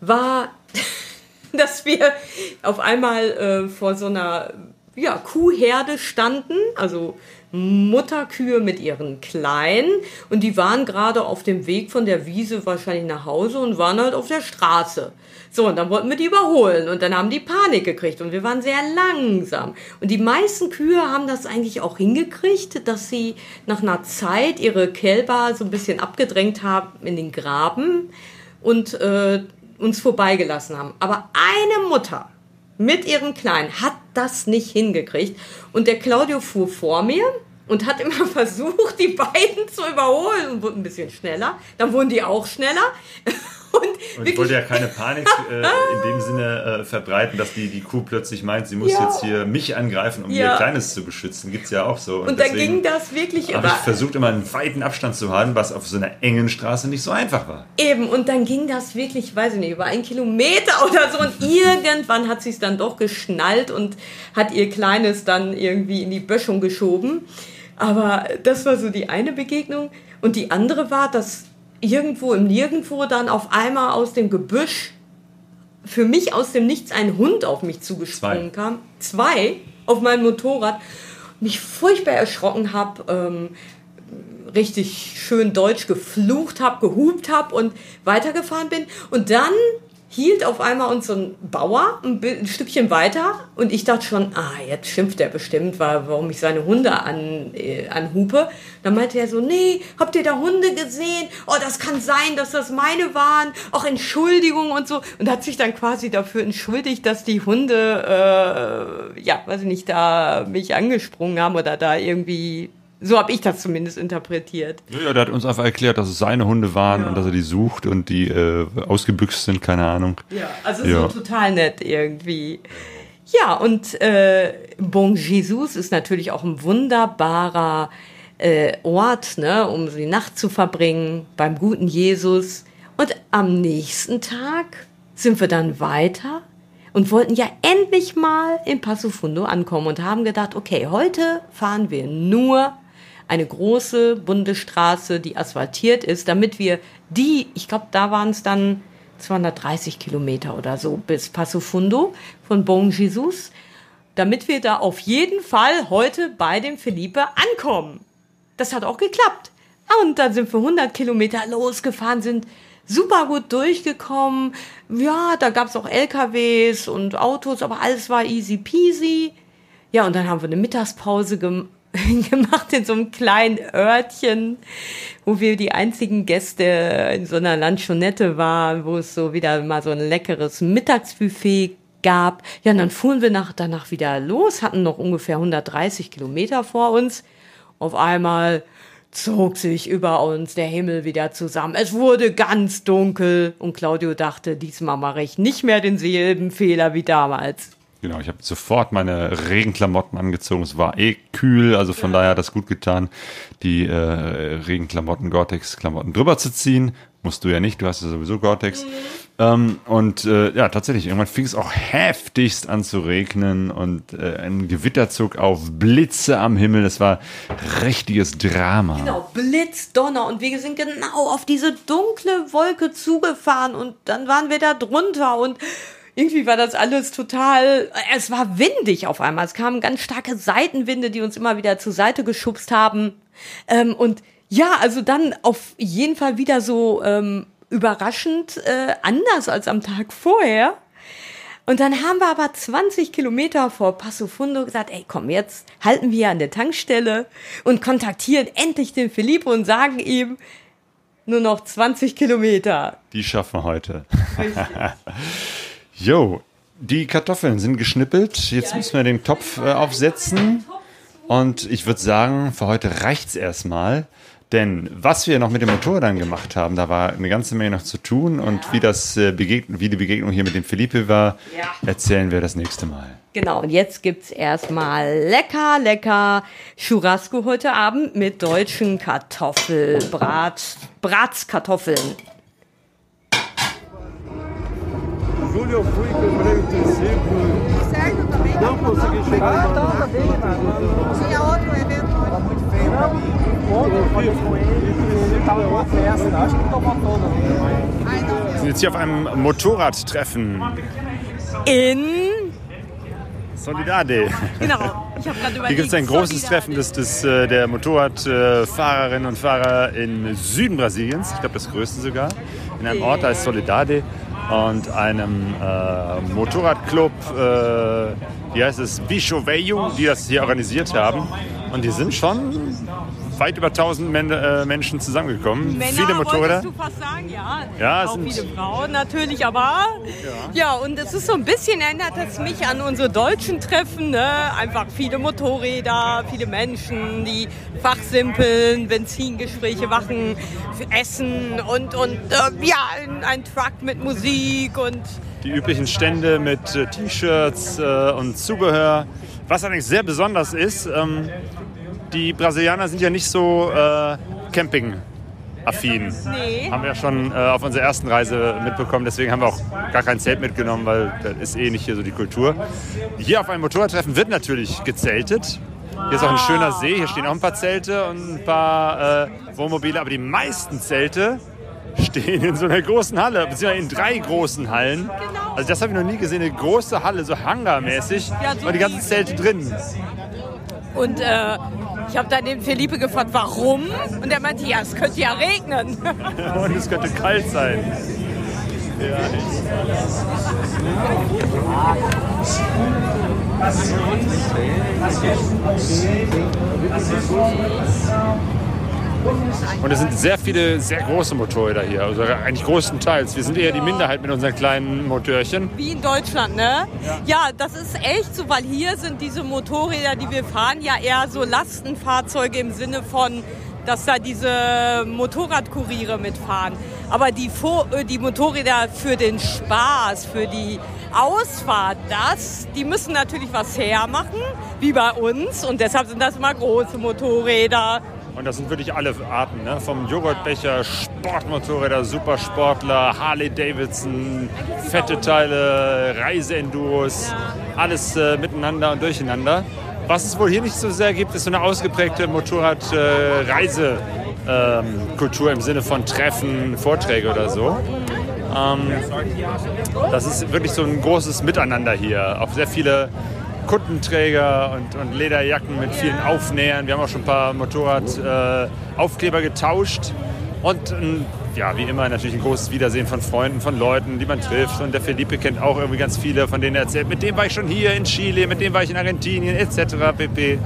war, dass wir auf einmal äh, vor so einer ja, Kuhherde standen, also Mutterkühe mit ihren Kleinen und die waren gerade auf dem Weg von der Wiese wahrscheinlich nach Hause und waren halt auf der Straße. So, und dann wollten wir die überholen und dann haben die Panik gekriegt und wir waren sehr langsam. Und die meisten Kühe haben das eigentlich auch hingekriegt, dass sie nach einer Zeit ihre Kälber so ein bisschen abgedrängt haben in den Graben und äh, uns vorbeigelassen haben. Aber eine Mutter mit ihrem Kleinen hat das nicht hingekriegt. Und der Claudio fuhr vor mir und hat immer versucht, die beiden zu überholen und wurde ein bisschen schneller. Dann wurden die auch schneller. Und, ich wollte ja keine Panik äh, in dem Sinne äh, verbreiten, dass die, die Kuh plötzlich meint, sie muss ja. jetzt hier mich angreifen, um ja. ihr Kleines zu beschützen. Gibt es ja auch so. Und, und dann ging das wirklich Aber ich versucht immer einen weiten Abstand zu haben, was auf so einer engen Straße nicht so einfach war. Eben, und dann ging das wirklich, weiß ich nicht, über einen Kilometer oder so. Und irgendwann hat sie es dann doch geschnallt und hat ihr Kleines dann irgendwie in die Böschung geschoben. Aber das war so die eine Begegnung. Und die andere war, dass irgendwo im Nirgendwo dann auf einmal aus dem Gebüsch für mich aus dem Nichts ein Hund auf mich zugesprungen Zwei. kam. Zwei auf mein Motorrad. Mich furchtbar erschrocken habe, ähm, richtig schön deutsch geflucht habe, gehupt habe und weitergefahren bin. Und dann hielt auf einmal uns so ein Bauer ein, Stückchen weiter und ich dachte schon, ah, jetzt schimpft er bestimmt, weil, warum ich seine Hunde an, äh, anhupe. Dann meinte er so, nee, habt ihr da Hunde gesehen? Oh, das kann sein, dass das meine waren. Auch Entschuldigung und so. Und hat sich dann quasi dafür entschuldigt, dass die Hunde, äh, ja, weiß ich nicht, da mich angesprungen haben oder da irgendwie so habe ich das zumindest interpretiert. Ja, der hat uns einfach erklärt, dass es seine Hunde waren ja. und dass er die sucht und die äh, ausgebüxt sind, keine Ahnung. Ja, also ja. so total nett irgendwie. Ja, und äh, Bon Jesus ist natürlich auch ein wunderbarer äh, Ort, ne, um die Nacht zu verbringen beim guten Jesus. Und am nächsten Tag sind wir dann weiter und wollten ja endlich mal in Passo Fundo ankommen und haben gedacht, okay, heute fahren wir nur eine große Bundesstraße, die asphaltiert ist, damit wir die, ich glaube, da waren es dann 230 Kilometer oder so bis Passo Fundo von Bon Jesus, damit wir da auf jeden Fall heute bei dem Felipe ankommen. Das hat auch geklappt. Ah, und dann sind wir 100 Kilometer losgefahren, sind super gut durchgekommen. Ja, da gab es auch LKWs und Autos, aber alles war easy peasy. Ja, und dann haben wir eine Mittagspause gemacht in so einem kleinen Örtchen, wo wir die einzigen Gäste in so einer Lanchonette waren, wo es so wieder mal so ein leckeres Mittagsbuffet gab. Ja, und dann fuhren wir nach, danach wieder los, hatten noch ungefähr 130 Kilometer vor uns. Auf einmal zog sich über uns der Himmel wieder zusammen. Es wurde ganz dunkel und Claudio dachte, diesmal mache ich nicht mehr denselben Fehler wie damals. Genau, ich habe sofort meine Regenklamotten angezogen. Es war eh kühl, also von ja. daher hat das gut getan, die äh, Regenklamotten, Gore-Tex-Klamotten drüber zu ziehen. Musst du ja nicht, du hast ja sowieso Gore-Tex. Mhm. Ähm, und äh, ja, tatsächlich, irgendwann fing es auch heftigst an zu regnen und äh, ein Gewitterzug auf, Blitze am Himmel. Das war richtiges Drama. Genau, Blitz, Donner und wir sind genau auf diese dunkle Wolke zugefahren und dann waren wir da drunter und irgendwie war das alles total, es war windig auf einmal. Es kamen ganz starke Seitenwinde, die uns immer wieder zur Seite geschubst haben. Ähm, und ja, also dann auf jeden Fall wieder so ähm, überraschend äh, anders als am Tag vorher. Und dann haben wir aber 20 Kilometer vor Passo Fundo gesagt, ey, komm, jetzt halten wir an der Tankstelle und kontaktieren endlich den Filippo und sagen ihm, nur noch 20 Kilometer. Die schaffen wir heute. Jo, die Kartoffeln sind geschnippelt. Jetzt müssen wir den Topf äh, aufsetzen. Und ich würde sagen, für heute reicht es erstmal. Denn was wir noch mit dem Motor dann gemacht haben, da war eine ganze Menge noch zu tun. Und wie, das, äh, begegn wie die Begegnung hier mit dem Felipe war, erzählen wir das nächste Mal. Genau, und jetzt gibt es erstmal lecker, lecker Churrasco heute Abend mit deutschen Kartoffelbrat, Bratskartoffeln. Julho eu fui, comprei o triciclo. Certo também? Não consegui chegar. Ah, então tá bem, né? Tinha outro evento hoje. Tá muito feio pra mim. Ontem eu falei com ele, ele tava numa festa. Acho que tomou toda. Wir sind jetzt hier auf einem Motorradtreffen. In Solidade. Genau. Ich überlegt, Hier gibt es ein großes Solidade. Treffen des, des, äh, der Motorradfahrerinnen und Fahrer im Süden Brasiliens. Ich glaube, das größte sogar. In einem Ort, ist Solidade und einem äh, Motorradclub, äh, wie heißt es, Bicho Veio, die das hier organisiert haben. Und die sind schon weit über 1000 Men äh, Menschen zusammengekommen. Männer Viele Motorräder. du fast sagen, ja. Ja, auch sind- viele Frauen natürlich, aber ja. und es ist so ein bisschen erinnert es mich an unsere deutschen Treffen, ne? Einfach viele Motorräder, viele Menschen, die fachsimpeln, Benzingespräche machen, essen und und äh, ja, ein, Truck mit Musik und Die üblichen Stände mit äh, T-Shirts äh, und Zubehör. Was allerdings sehr besonders ist, ähm, die Brasilianer sind ja nicht so äh, Camping-affin. nee. Haben wir ja schon äh, auf unserer ersten Reise mitbekommen. Deswegen haben wir auch gar kein Zelt mitgenommen, weil das ist eh nicht hier so die Kultur. Hier auf einem Motorradtreffen wird natürlich gezeltet. Hier ist auch ein schöner See. Hier stehen auch ein paar Zelte und ein paar äh, Wohnmobile. Aber die meisten Zelte stehen in so einer großen Halle, beziehungsweise in drei großen Hallen. Also das habe ich noch nie gesehen. Eine große Halle, so hangarmäßig. Ja, so und die ganzen Zelte drin. Und äh, ich habe dann den Felipe gefragt, warum? Und er meinte, ja, es könnte ja regnen. Und es könnte kalt sein. Und es sind sehr viele sehr große Motorräder hier, also eigentlich größtenteils. Wir sind eher die Minderheit mit unseren kleinen Motörchen. Wie in Deutschland, ne? Ja. das ist echt so, weil hier sind diese Motorräder, die wir fahren, ja eher so Lastenfahrzeuge im Sinne von, dass da diese Motorradkuriere mitfahren. Aber die, äh, die Motorräder für den Spaß, für die Ausfahrt, das, die müssen natürlich was hermachen, wie bei uns. Und deshalb sind das immer große Motorräder. Und das sind wirklich alle Arten, ne? vom Joghurtbecher, Sportmotorräder, Supersportler, Harley Davidson, fette Teile, Reiseenduros, alles äh, miteinander und durcheinander. Was es wohl hier nicht so sehr gibt, ist so eine ausgeprägte Motorrad-Reisekultur im Sinne von Treffen, Vorträge oder so. Ähm, das ist wirklich so ein großes Miteinander hier. Auch sehr viele Kuttenträger und, und Lederjacken mit vielen Aufnähern. Wir haben auch schon ein paar Motorradaufkleber äh, getauscht. Und ähm, ja, wie immer natürlich ein großes Wiedersehen von Freunden, von Leuten, die man trifft. Und der Felipe kennt auch irgendwie ganz viele, von denen er erzählt. Mit dem war ich schon hier in Chile, mit dem war ich in Argentinien, etc. pp.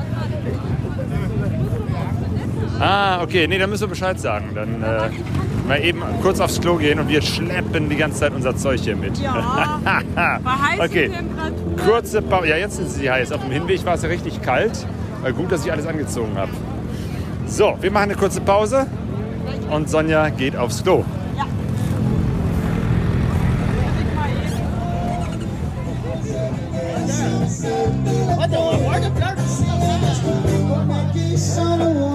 Ah, okay, nee, dann müssen wir Bescheid sagen. Dann äh, mal eben kurz aufs Klo gehen und wir schleppen die ganze Zeit unser Zeug hier mit. Ja, bei heißen Okay. Temperaturen. Kurze Pause. Ja, jetzt sind sie heiß. Auf dem Hinweg war es ja richtig kalt. Äh, Gut, dass ich alles angezogen habe. So, wir machen eine kurze Pause und Sonja geht aufs Klo. Maldito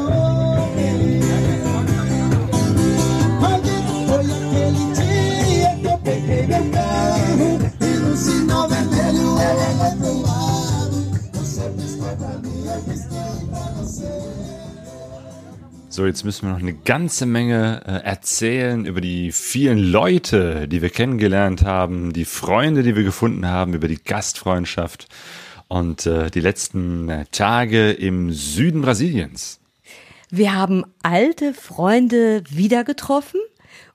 So, jetzt müssen wir noch eine ganze Menge äh, erzählen über die vielen Leute, die wir kennengelernt haben, die Freunde, die wir gefunden haben, über die Gastfreundschaft und äh, die letzten äh, Tage im Süden Brasiliens. Wir haben alte Freunde wieder getroffen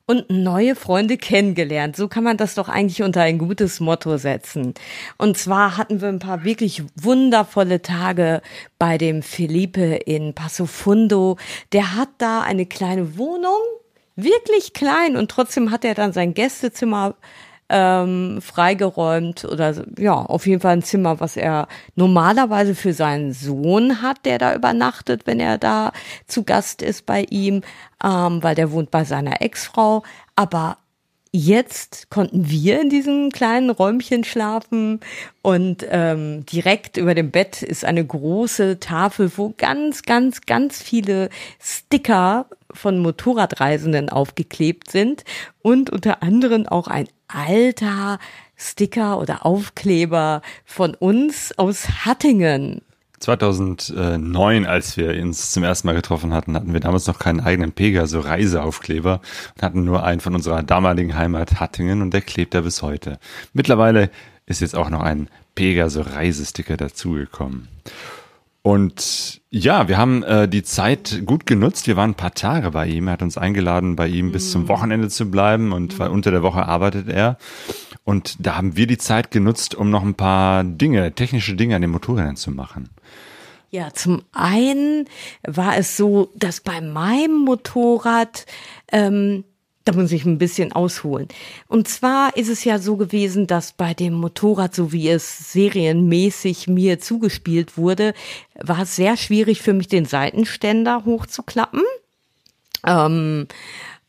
und neue Freunde kennengelernt. So kann man das doch eigentlich unter ein gutes Motto setzen. Und zwar hatten wir ein paar wirklich wundervolle Tage bei dem Felipe in Passo Fundo. Der hat da eine kleine Wohnung, wirklich klein und trotzdem hat er dann sein Gästezimmer ähm, freigeräumt oder ja, auf jeden Fall ein Zimmer, was er normalerweise für seinen Sohn hat, der da übernachtet, wenn er da zu Gast ist bei ihm, ähm, weil der wohnt bei seiner Ex-Frau. Aber Jetzt konnten wir in diesem kleinen Räumchen schlafen und ähm, direkt über dem Bett ist eine große Tafel, wo ganz, ganz, ganz viele Sticker von Motorradreisenden aufgeklebt sind und unter anderem auch ein alter Sticker oder Aufkleber von uns aus Hattingen. 2009, als wir uns zum ersten Mal getroffen hatten, hatten wir damals noch keinen eigenen Pegaso Reiseaufkleber und hatten nur einen von unserer damaligen Heimat Hattingen und der klebt da bis heute. Mittlerweile ist jetzt auch noch ein Pegaso Reisesticker dazugekommen. Und ja, wir haben äh, die Zeit gut genutzt. Wir waren ein paar Tage bei ihm. Er hat uns eingeladen, bei ihm bis zum Wochenende zu bleiben und weil unter der Woche arbeitet er. Und da haben wir die Zeit genutzt, um noch ein paar Dinge, technische Dinge an den Motorrädern zu machen. Ja, zum einen war es so, dass bei meinem Motorrad, ähm, da muss ich ein bisschen ausholen. Und zwar ist es ja so gewesen, dass bei dem Motorrad, so wie es serienmäßig mir zugespielt wurde, war es sehr schwierig für mich, den Seitenständer hochzuklappen. Ähm,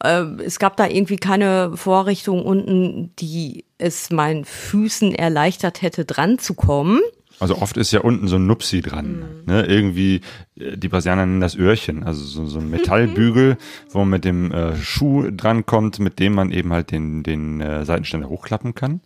äh, es gab da irgendwie keine Vorrichtung unten, die es meinen Füßen erleichtert hätte, dran zu kommen. Also oft ist ja unten so ein Nupsi dran. Ne? Irgendwie, äh, die Brasilianer nennen das Öhrchen, also so, so ein Metallbügel, wo man mit dem äh, Schuh drankommt, mit dem man eben halt den, den äh, Seitenständer hochklappen kann.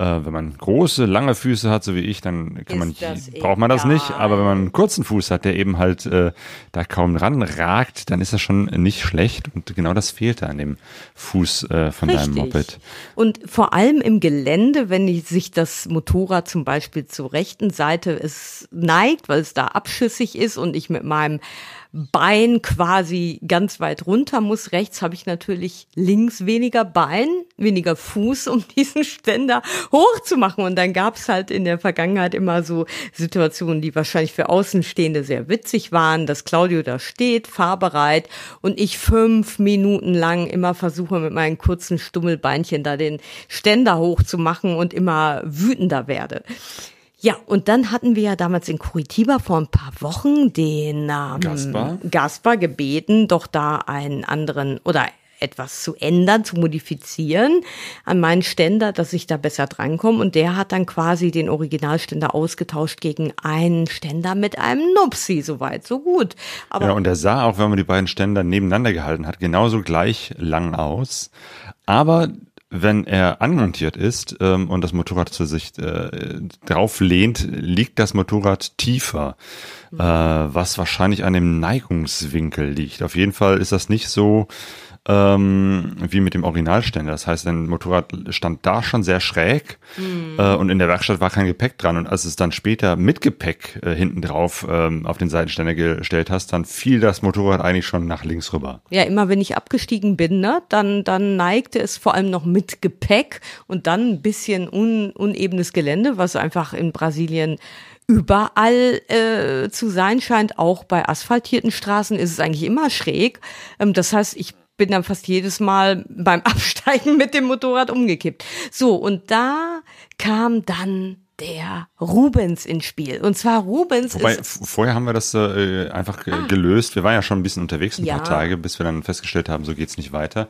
Äh, wenn man große, lange Füße hat, so wie ich, dann kann man braucht man das nicht. Aber wenn man einen kurzen Fuß hat, der eben halt äh, da kaum ranragt, dann ist das schon nicht schlecht. Und genau das fehlte an dem Fuß äh, von deinem Moped. Und vor allem im Gelände, wenn die- sich das Motorrad zum Beispiel zur rechten Seite es neigt, weil es da abschüssig ist und ich mit meinem Bein quasi ganz weit runter muss. Rechts habe ich natürlich links weniger Bein, weniger Fuß, um diesen Ständer hochzumachen. Und dann gab es halt in der Vergangenheit immer so Situationen, die wahrscheinlich für Außenstehende sehr witzig waren, dass Claudio da steht, fahrbereit und ich fünf Minuten lang immer versuche mit meinen kurzen Stummelbeinchen da den Ständer hochzumachen und immer wütender werde. Ja, und dann hatten wir ja damals in Curitiba vor ein paar Wochen den ähm, Gaspar? Gaspar gebeten, doch da einen anderen oder etwas zu ändern, zu modifizieren an meinen Ständer, dass ich da besser drankomme. Und der hat dann quasi den Originalständer ausgetauscht gegen einen Ständer mit einem Nupsi. Soweit, so gut. Aber Ja, und der sah auch, wenn man die beiden Ständer nebeneinander gehalten hat, genauso gleich lang aus. Aber wenn er anmontiert ist ähm, und das Motorrad zu sich äh, drauf lehnt, liegt das Motorrad tiefer, äh, was wahrscheinlich an dem Neigungswinkel liegt. Auf jeden Fall ist das nicht so ähm, wie mit dem Originalständer. Das heißt, dein Motorrad stand da schon sehr schräg äh, und in der Werkstatt war kein Gepäck dran. Und als es dann später mit Gepäck äh, hinten drauf ähm, auf den Seitenständer gestellt hast, dann fiel das Motorrad eigentlich schon nach links rüber. Ja, immer wenn ich abgestiegen bin, ne, dann, dann neigte es vor allem noch mit Gepäck und dann ein bisschen un, unebenes Gelände, was einfach in Brasilien überall äh, zu sein scheint. Auch bei asphaltierten Straßen ist es eigentlich immer schräg. Ähm, das heißt, ich bin dann fast jedes Mal beim Absteigen mit dem Motorrad umgekippt. So, und da kam dann der Rubens ins Spiel. Und zwar Rubens Wobei, ist vorher haben wir das äh, einfach äh, gelöst. Wir waren ja schon ein bisschen unterwegs ein Ja. paar Tage, bis wir dann festgestellt haben, so geht's nicht weiter.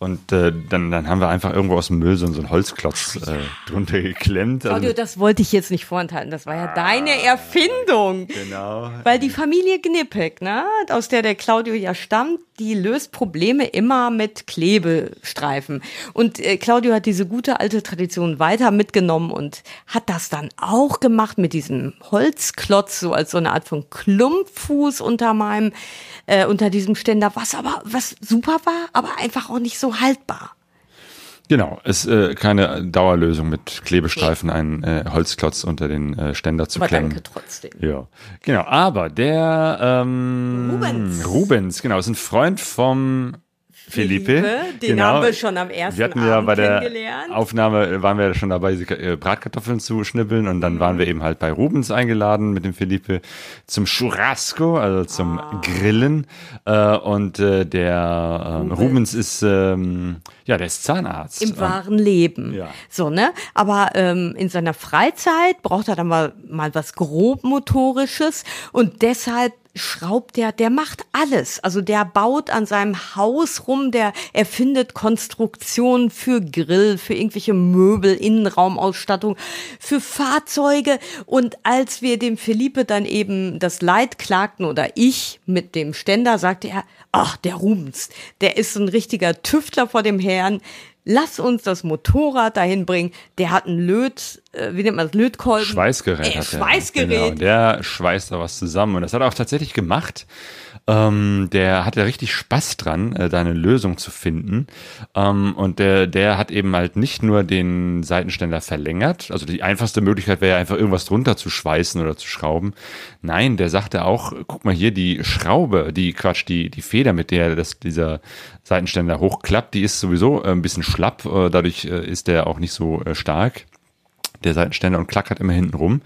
Und äh, dann, dann haben wir einfach irgendwo aus dem Müll so, so einen Holzklotz äh, drunter geklemmt. Also Claudio, das wollte ich jetzt nicht vorenthalten. Das war ja deine Erfindung. genau. Weil die Familie Gnippek, ne, aus der der Claudio ja stammt, die löst Probleme immer mit Klebestreifen. Und äh, Claudio hat diese gute alte Tradition weiter mitgenommen und hat das dann auch gemacht mit diesem Holzklotz, so als so eine Art von Klumpfuß unter meinem, äh, unter diesem Ständer, was aber, was super war, aber einfach auch nicht so haltbar. Genau, ist äh, keine Dauerlösung mit Klebestreifen einen äh, Holzklotz unter den äh, Ständer zu Aber klemmen. danke trotzdem. Ja, genau. Aber der ähm, Rubens. Rubens, genau, ist ein Freund vom Felipe. Felipe, den genau. haben wir schon am ersten Wir hatten ja Abend bei der. Aufnahme äh, waren wir schon dabei, äh, Bratkartoffeln zu schnippeln und dann waren wir eben halt bei Rubens eingeladen mit dem Felipe zum Churrasco, also zum Ah. Grillen. Äh, und der ähm, Rubens ist ähm, ja der ist Zahnarzt. Im wahren Leben. Ja. So, ne? Aber ähm, in seiner Freizeit braucht er dann mal, mal was grobmotorisches und deshalb schraubt der, der macht alles. Also der baut an seinem Haus rum, der erfindet Konstruktionen für Grill, für irgendwelche Möbel, Innenraumausstattung, für Fahrzeuge. Und als wir dem Felipe dann eben das Leid klagten oder ich mit dem Ständer, sagte er, ach, der Rubens, der ist ein richtiger Tüftler vor dem Herrn. Lass uns das Motorrad dahin bringen. Der hat einen Löt, wie nennt man das, Lötkolben? Schweißgerät äh, er. Schweißgerät. Genau, der schweißt da was zusammen. Und das hat er auch tatsächlich gemacht. Ähm, der hat ja richtig Spaß dran, äh, da eine Lösung zu finden. Ähm, und der, der hat eben halt nicht nur den Seitenständer verlängert. Also die einfachste Möglichkeit wäre ja einfach irgendwas drunter zu schweißen oder zu schrauben. Nein, der sagte auch, guck mal hier, die Schraube, die Quatsch, die, die Feder, mit der das, dieser Seitenständer hochklappt, die ist sowieso äh, ein bisschen schlapp. Äh, dadurch äh, ist der auch nicht so äh, stark. Der Seitenständer und klackert immer hinten rum.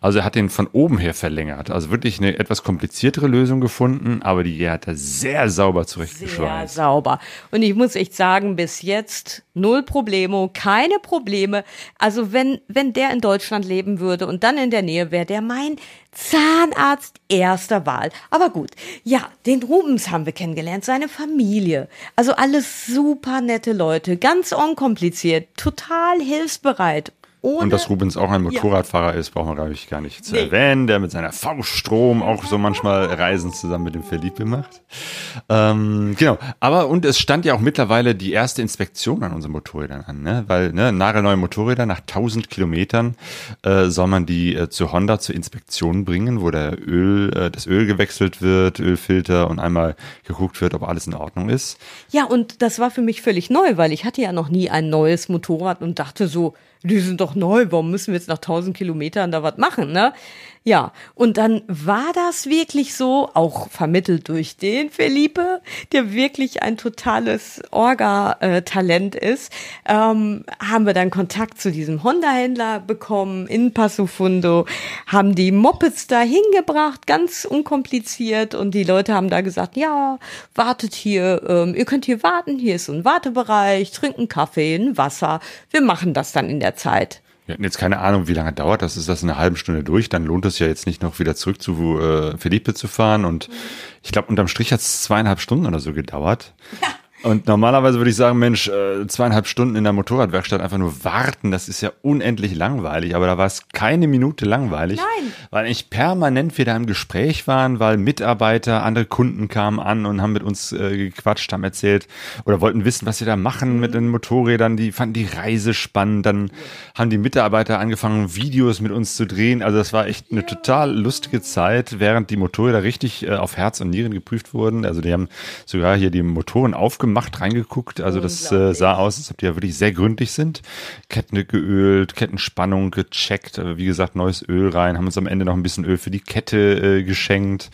Also er hat den von oben her verlängert. Also wirklich eine etwas kompliziertere Lösung gefunden, aber die hat er sehr sauber Sehr zurechtgeschweißt. sauber. Und ich muss echt sagen, bis jetzt null Problemo, keine Probleme. Also wenn, wenn der in Deutschland leben würde und dann in der Nähe wäre, der mein Zahnarzt erster Wahl. Aber gut, ja, den Rubens haben wir kennengelernt, seine Familie. Also alles super nette Leute, ganz unkompliziert, total hilfsbereit. Ohne Und dass Rubens auch ein Motorradfahrer ist, brauchen wir, glaube ich, gar nicht zu Nee. erwähnen, der mit seiner Fauststrom auch so manchmal Reisen zusammen mit dem Felipe macht. Ähm, genau. Aber, und es stand ja auch mittlerweile die erste Inspektion an unseren Motorrädern an, ne? Weil, ne, nagelneue Motorräder nach 1000 Kilometern äh, soll man die äh, zu Honda zur Inspektion bringen, wo der Öl, äh, das Öl gewechselt wird, Ölfilter und einmal geguckt wird, ob alles in Ordnung ist. Ja, und das war für mich völlig neu, weil ich hatte ja noch nie ein neues Motorrad und dachte so, die sind doch neu, warum müssen wir jetzt nach 1000 Kilometern da was machen, ne? Ja, und dann war das wirklich so, auch vermittelt durch den Felipe, der wirklich ein totales Orga-Talent ist, ähm, haben wir dann Kontakt zu diesem Honda-Händler bekommen in Passo Fundo, haben die Mopeds da hingebracht, ganz unkompliziert und die Leute haben da gesagt, ja, wartet hier, ähm, ihr könnt hier warten, hier ist so ein Wartebereich, trinken Kaffee, ein Wasser, wir machen das dann in der Zeit. Wir hatten jetzt keine Ahnung, wie lange dauert das. Ist das in einer halben Stunde durch? Dann lohnt es ja jetzt nicht noch wieder zurück zu äh, Felipe zu fahren. Und ich glaube, unterm Strich hat es zweieinhalb Stunden oder so gedauert. Und normalerweise würde ich sagen, Mensch, äh, zweieinhalb Stunden in der Motorradwerkstatt einfach nur warten, das ist ja unendlich langweilig. Aber da war es keine Minute langweilig, Nein. weil eigentlich permanent wir da im Gespräch waren, weil Mitarbeiter, andere Kunden kamen an und haben mit uns äh, gequatscht, haben erzählt oder wollten wissen, was sie da machen mit den Motorrädern. Die fanden die Reise spannend. Dann haben die Mitarbeiter angefangen, Videos mit uns zu drehen. Also das war echt eine total lustige Zeit, während die Motorräder richtig äh, auf Herz und Nieren geprüft wurden. Also die haben sogar hier die Motoren aufgemacht, reingeguckt. Also das äh, sah aus, als ob die ja wirklich sehr gründlich sind. Ketten geölt, Kettenspannung gecheckt. Aber wie gesagt, neues Öl rein. Haben uns am Ende noch ein bisschen Öl für die Kette äh, geschenkt.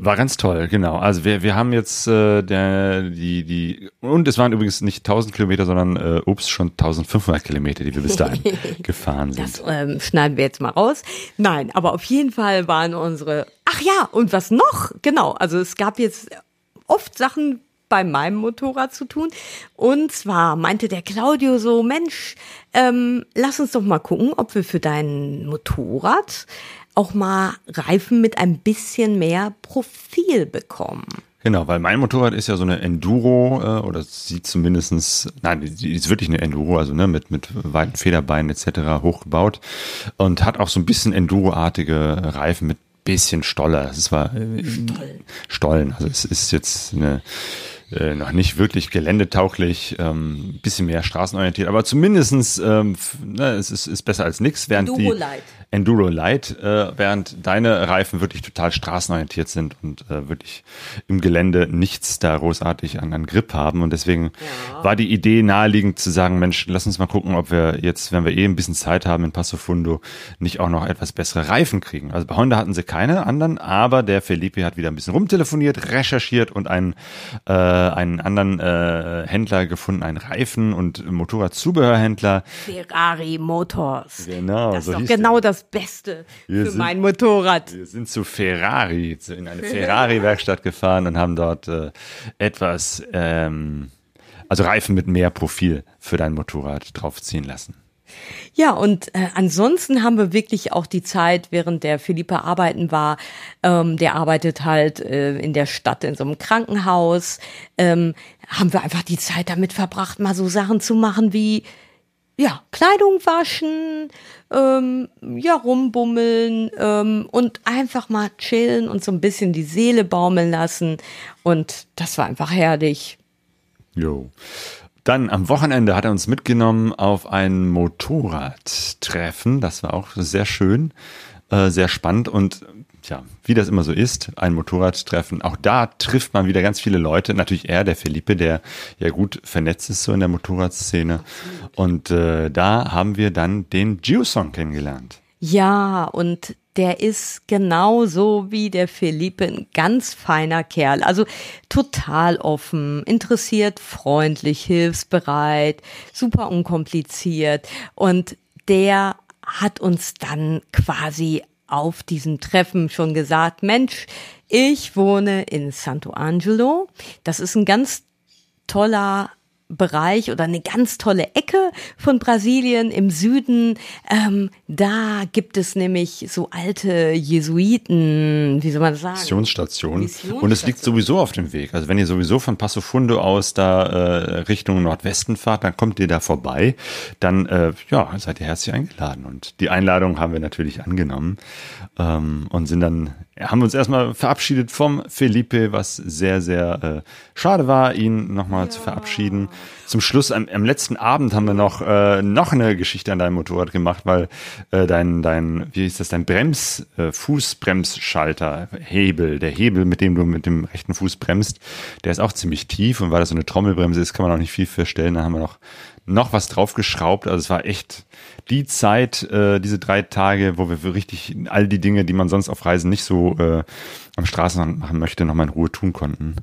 War ganz toll, genau. Also wir, wir haben jetzt äh, der, die, die, und es waren übrigens nicht 1000 Kilometer, sondern, äh, ups, schon 1500 Kilometer, die wir bis dahin gefahren sind. Das ähm, schneiden wir jetzt mal raus. Nein, aber auf jeden Fall waren unsere. Ach ja, und was noch? Genau, also es gab jetzt oft Sachen bei meinem Motorrad zu tun. Und zwar meinte der Claudio so, Mensch, ähm, lass uns doch mal gucken, ob wir für dein Motorrad auch mal Reifen mit ein bisschen mehr Profil bekommen. Genau, weil mein Motorrad ist ja so eine Enduro, äh, oder sieht zumindestens, nein, die ist wirklich eine Enduro, also ne, mit, mit weiten Federbeinen etc. hochgebaut und hat auch so ein bisschen Enduro-artige Reifen mit bisschen Stoller. Ist zwar äh, Stollen, also es ist jetzt eine äh, noch nicht wirklich geländetauglich, ähm, bisschen mehr straßenorientiert, aber zumindestens ähm, f- ne, es ist, ist besser als nix, während die. Enduro Light, äh, während deine Reifen wirklich total straßenorientiert sind und äh, wirklich im Gelände nichts da großartig an, an Grip haben. Und deswegen war die Idee naheliegend zu sagen, Mensch, lass uns mal gucken, ob wir jetzt, wenn wir eh ein bisschen Zeit haben in Passo Fundo, nicht auch noch etwas bessere Reifen kriegen. Also bei Honda hatten sie keine anderen, aber der Felipe hat wieder ein bisschen rumtelefoniert, recherchiert und einen, äh, einen anderen äh, Händler gefunden, einen Reifen- und Motorradzubehörhändler. Ferrari Motors. Genau, Das ist so doch genau das Beste Wir für sind- mein Motorrad. Wir sind zu Ferrari, in eine Ferrari-Werkstatt gefahren und haben dort äh, etwas, ähm, also Reifen mit mehr Profil für dein Motorrad draufziehen lassen. Ja, und äh, ansonsten haben wir wirklich auch die Zeit, während der Philippe arbeiten war, ähm, der arbeitet halt äh, in der Stadt in so einem Krankenhaus, ähm, haben wir einfach die Zeit damit verbracht, mal so Sachen zu machen wie ja, Kleidung waschen, ähm, ja, rumbummeln ähm, und einfach mal chillen und so ein bisschen die Seele baumeln lassen. Und das war einfach herrlich. Jo. Dann am Wochenende hat er uns mitgenommen auf ein Motorradtreffen. Das war auch sehr schön, äh, sehr spannend und ja, wie das immer so ist, ein Motorradtreffen. Auch da trifft man wieder ganz viele Leute. Natürlich er, der Felipe, der ja gut vernetzt ist so in der Motorradszene. Und äh, da haben wir dann den Geosong kennengelernt. Ja, und der ist genauso wie der Philippe ein ganz feiner Kerl. Also total offen, interessiert, freundlich, hilfsbereit, super unkompliziert. Und der hat uns dann quasi auf diesem Treffen schon gesagt, Mensch, ich wohne in Santo Angelo. Das ist ein ganz toller Bereich oder eine ganz tolle Ecke von Brasilien im Süden. Ähm, da gibt es nämlich so alte Jesuiten, wie soll man das sagen? Missionsstation. Missionsstation. Und es liegt sowieso auf dem Weg. Also wenn ihr sowieso von Passo Fundo aus da äh, Richtung Nordwesten fahrt, dann kommt ihr da vorbei. Dann äh, ja, seid ihr herzlich eingeladen. Und die Einladung haben wir natürlich angenommen ähm, und sind dann haben uns erstmal verabschiedet vom Felipe, was sehr, sehr äh, schade war, ihn nochmal zu verabschieden. Zum Schluss, am, am letzten Abend haben wir noch, äh, noch eine Geschichte an deinem Motorrad gemacht, weil äh, dein, dein, wie hieß das, dein Brems, äh, Fußbremsschalter, Hebel, der Hebel, mit dem du mit dem rechten Fuß bremst, der ist auch ziemlich tief und weil das so eine Trommelbremse ist, kann man auch nicht viel feststellen. Dann haben wir noch noch was draufgeschraubt. Also es war echt die Zeit, äh, diese drei Tage, wo wir richtig all die Dinge, die man sonst auf Reisen nicht so äh, am Straßenrand machen möchte, nochmal in Ruhe tun konnten.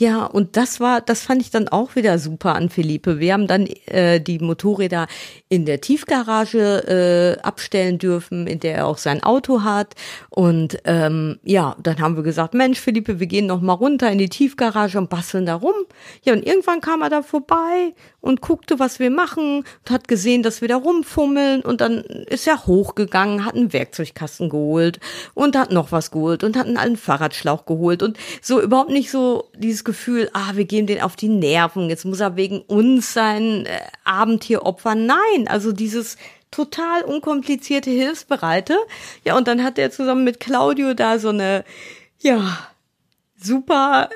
Ja, und das war, das fand ich dann auch wieder super an Philippe. Wir haben dann äh, die Motorräder in der Tiefgarage äh, abstellen dürfen, in der er auch sein Auto hat. Und ähm, ja, dann haben wir gesagt, Mensch, Philippe, wir gehen noch mal runter in die Tiefgarage und basteln da rum. Ja, und irgendwann kam er da vorbei und guckte, was wir machen und hat gesehen, dass wir da rumfummeln. Und dann ist er hochgegangen, hat einen Werkzeugkasten geholt und hat noch was geholt und hat einen alten Fahrradschlauch geholt und so überhaupt nicht so dieses Gefühl, ah, wir gehen den auf die Nerven, jetzt muss er wegen uns sein äh, Abend hier opfern. Nein, also dieses total unkomplizierte Hilfsbereite. Ja, und dann hat er zusammen mit Claudio da so eine, ja, super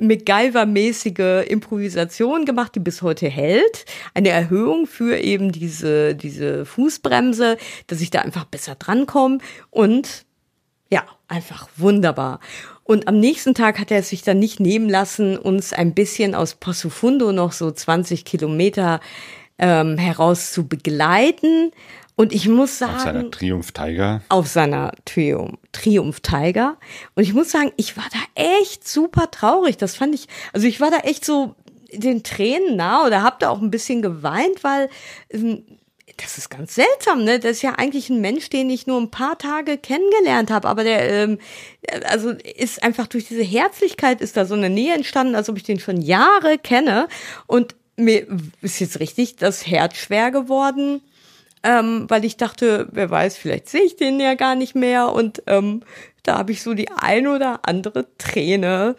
MacGyver-mäßige Improvisation gemacht, die bis heute hält. Eine Erhöhung für eben diese, diese Fußbremse, dass ich da einfach besser drankomme und ja, einfach wunderbar. Und am nächsten Tag hat er es sich dann nicht nehmen lassen, uns ein bisschen aus Possufundo noch so 20 Kilometer ähm, heraus zu begleiten. Und ich muss sagen. Auf seiner Triumph Tiger. Auf seiner Triumph, Triumph Tiger. Und ich muss sagen, ich war da echt super traurig. Das fand ich, also ich war da echt so den Tränen nah oder hab da auch ein bisschen geweint, weil ähm, das ist ganz seltsam, ne? Das ist ja eigentlich ein Mensch, den ich nur ein paar Tage kennengelernt habe, aber der, ähm, also ist einfach durch diese Herzlichkeit ist da so eine Nähe entstanden, als ob ich den schon Jahre kenne. Und mir ist jetzt richtig das Herz schwer geworden, ähm, weil ich dachte, wer weiß, vielleicht sehe ich den ja gar nicht mehr. Und ähm, da habe ich so die ein oder andere Träne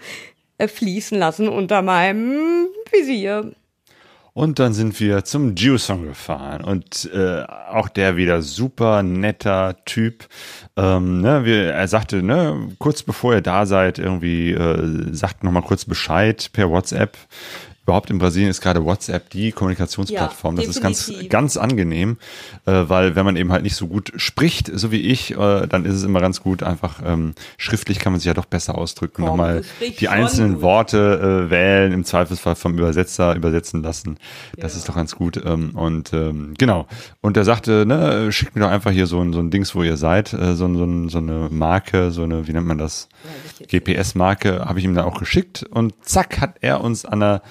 äh, fließen lassen unter meinem Visier. Und dann sind wir zum Juicon gefahren und äh, auch der wieder super netter Typ. Ähm, ne, wir, er sagte, ne, kurz bevor ihr da seid, irgendwie äh, sagt noch mal kurz Bescheid per WhatsApp. Überhaupt in Brasilien ist gerade WhatsApp die Kommunikationsplattform. Ja, das ist ganz, ganz angenehm, äh, weil wenn man eben halt nicht so gut spricht, so wie ich, äh, dann ist es immer ganz gut, einfach ähm, schriftlich kann man sich ja doch besser ausdrücken, Komm, nochmal die einzelnen gut. Worte äh, wählen, im Zweifelsfall vom Übersetzer übersetzen lassen. Das ist doch ganz gut. Ähm, und ähm, genau. Und er sagte, ne, schickt mir doch einfach hier so ein, so ein Dings, wo ihr seid, äh, so, so, so eine Marke, so eine, wie nennt man das? GPS-Marke habe ich ihm dann auch geschickt und zack hat er uns an der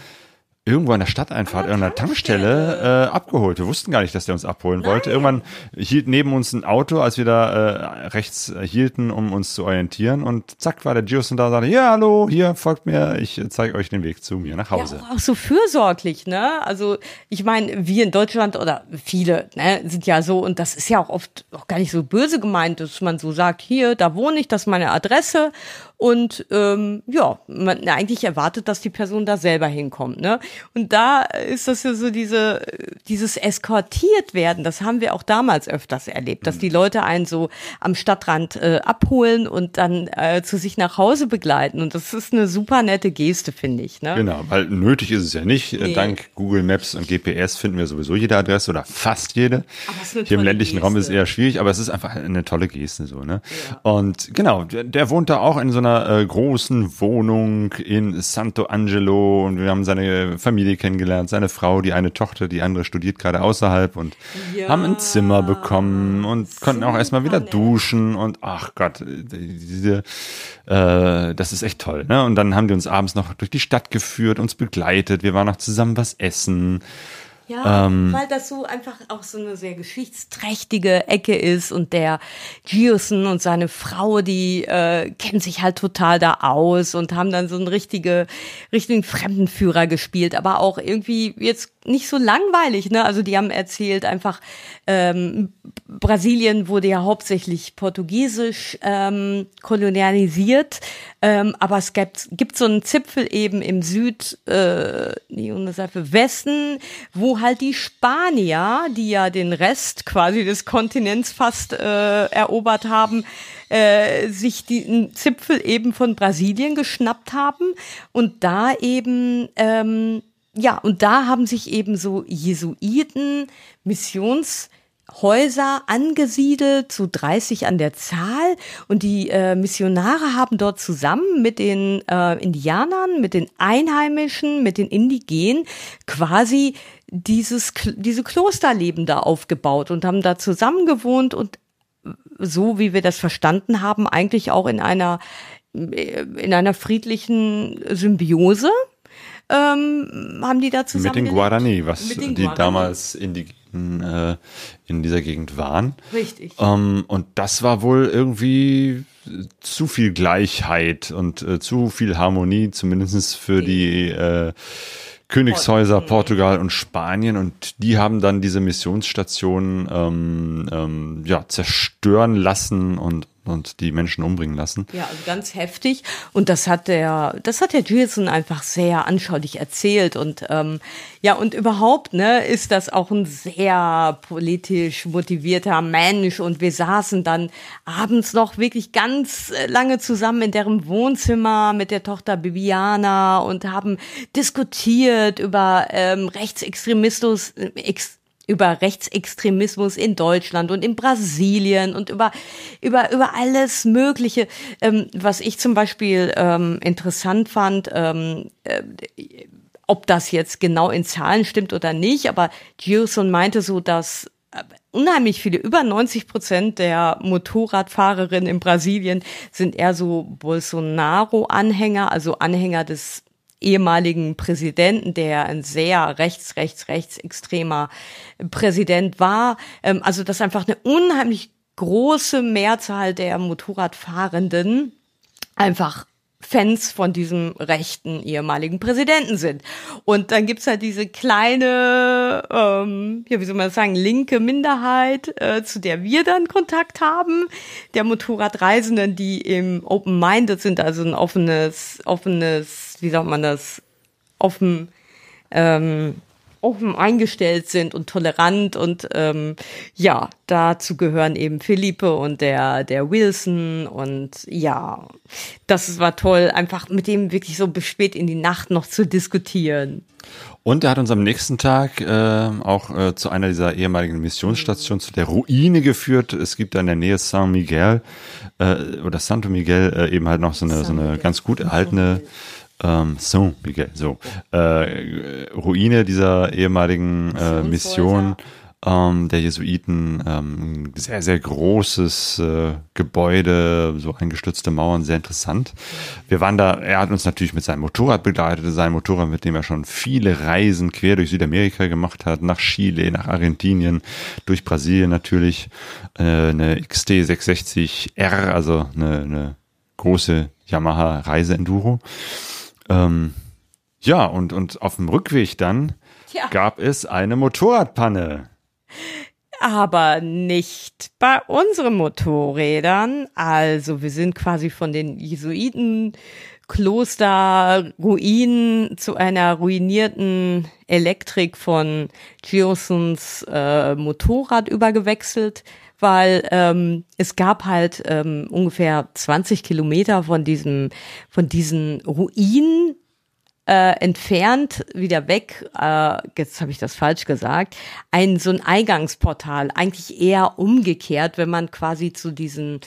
irgendwo an der Stadteinfahrt, an einer Tankstelle äh, abgeholt. Wir wussten gar nicht, dass der uns abholen wollte. Irgendwann hielt neben uns ein Auto, als wir da äh, rechts hielten, um uns zu orientieren. Und zack war der Gios und da sagte, ja, hallo, hier, folgt mir, ich äh, zeige euch den Weg zu mir nach Hause. Ja, auch so fürsorglich, ne? Also ich meine, wir in Deutschland oder viele ne, sind ja so, und das ist ja auch oft auch gar nicht so böse gemeint, dass man so sagt, hier, da wohne ich, das ist meine Adresse. Und ähm, ja, man eigentlich erwartet, dass die Person da selber hinkommt. Ne? Und da ist das ja so diese, dieses eskortiert werden, das haben wir auch damals öfters erlebt, dass die Leute einen so am Stadtrand äh, abholen und dann äh, zu sich nach Hause begleiten. Und das ist eine super nette Geste, finde ich. Ne? Genau, weil nötig ist es ja nicht. Nee. Dank Google Maps und GPS finden wir sowieso jede Adresse oder fast jede. Hier im ländlichen Raum ist es Geste. eher schwierig, aber es ist einfach eine tolle Geste so, ne? Und genau, der wohnt da auch in so einer äh, großen Wohnung in Santo Angelo und wir haben seine Familie kennengelernt, seine Frau, die eine Tochter, die andere studiert gerade außerhalb und Ja, haben ein Zimmer bekommen und konnten auch erstmal wieder duschen und ach Gott, äh, diese äh, das ist echt toll. Ne? Und dann haben die uns abends noch durch die Stadt geführt, uns begleitet. Wir waren noch zusammen was essen. Ja, Ähm, weil das so einfach auch so eine sehr geschichtsträchtige Ecke ist und der Gierson und seine Frau, die äh, kennen sich halt total da aus und haben dann so einen richtige, richtigen Fremdenführer gespielt, aber auch irgendwie jetzt nicht so langweilig, ne? Also die haben erzählt einfach, ähm, Brasilien wurde ja hauptsächlich portugiesisch ähm, kolonialisiert, ähm, aber es gibt, gibt so einen Zipfel eben im Süd, äh, nee, und das Westen, wo halt die Spanier, die ja den Rest quasi des Kontinents fast äh, erobert haben, äh, sich den Zipfel eben von Brasilien geschnappt haben. Und da eben ähm, ja, und da haben sich eben so Jesuiten, Missionshäuser angesiedelt, so 30 an der Zahl. Und die äh, Missionare haben dort zusammen mit den äh, Indianern, mit den Einheimischen, mit den Indigenen quasi dieses, diese Klosterleben da aufgebaut und haben da zusammen gewohnt und so wie wir das verstanden haben, eigentlich auch in einer in einer friedlichen Symbiose ähm, haben die da zusammen Mit den. Guarani, was den die Guarani. damals indigenen äh, in dieser Gegend waren. Richtig. Ähm, und das war wohl irgendwie zu viel Gleichheit und äh, zu viel Harmonie, zumindest für die äh, Königshäuser Portugal und Spanien. Und die haben dann diese Missionsstation ähm, ähm, ja, zerstören lassen und, und die Menschen umbringen lassen. Ja, also ganz heftig. Und das hat der, das hat der Gilson einfach sehr anschaulich erzählt. Und ähm, ja, und überhaupt, ne, ist das auch ein sehr politisch motivierter Mensch. Und wir saßen dann abends noch wirklich ganz äh, lange zusammen in deren Wohnzimmer mit der Tochter Bibiana und haben diskutiert über ähm, Rechtsextremismus, äh, ex über Rechtsextremismus in Deutschland und in Brasilien und über über über alles Mögliche, ähm, was ich zum Beispiel ähm, interessant fand. Ähm, äh, ob das jetzt genau in Zahlen stimmt oder nicht, aber Gilson meinte so, dass äh, unheimlich viele, über 90 Prozent der Motorradfahrerinnen in Brasilien sind eher so Bolsonaro-Anhänger, also Anhänger des ehemaligen Präsidenten, der ein sehr rechts, rechts, rechtsextremer Präsident war. Ähm, also dass einfach eine unheimlich große Mehrzahl der Motorradfahrenden einfach Fans von diesem rechten ehemaligen Präsidenten sind. Und dann gibt's halt diese kleine, ähm, ja, wie soll man sagen, linke Minderheit, äh, zu der wir dann Kontakt haben, der Motorradreisenden, die im Open-Minded sind, also ein offenes, offenes, wie sagt man das, offen, ähm, offen eingestellt sind und tolerant und ähm, ja, dazu gehören eben Philippe und der der Wilson und ja, das war toll, einfach mit dem wirklich so bis spät in die Nacht noch zu diskutieren. Und er hat uns am nächsten Tag äh, auch äh, zu einer dieser ehemaligen Missionsstationen, zu der Ruine geführt. Es gibt da in der Nähe San Miguel äh, oder Santo Miguel äh, eben halt noch so eine, so eine ganz gut erhaltene ähm, San Miguel, so äh, Ruine dieser ehemaligen äh, Mission ähm, der Jesuiten. Ähm, ein sehr, sehr großes äh, Gebäude, so eingestürzte Mauern, sehr interessant. Wir waren da, er hat uns natürlich mit seinem Motorrad begleitet, sein Motorrad, mit dem er schon viele Reisen quer durch Südamerika gemacht hat, nach Chile, nach Argentinien, durch Brasilien natürlich, äh, eine XT660R, also eine, eine große Yamaha Reise-Enduro. Ähm, ja, und, und auf dem Rückweg dann Ja. gab es eine Motorradpanne. aber nicht bei unseren Motorrädern. Also wir sind quasi von den Jesuiten Klosterruinen zu einer ruinierten Elektrik von Giosons äh, Motorrad übergewechselt, weil ähm, es gab halt ähm, ungefähr 20 Kilometer von diesem von diesen Ruinen äh, entfernt, wieder weg, äh, jetzt habe ich das falsch gesagt, ein so ein Eingangsportal, eigentlich eher umgekehrt, wenn man quasi zu diesen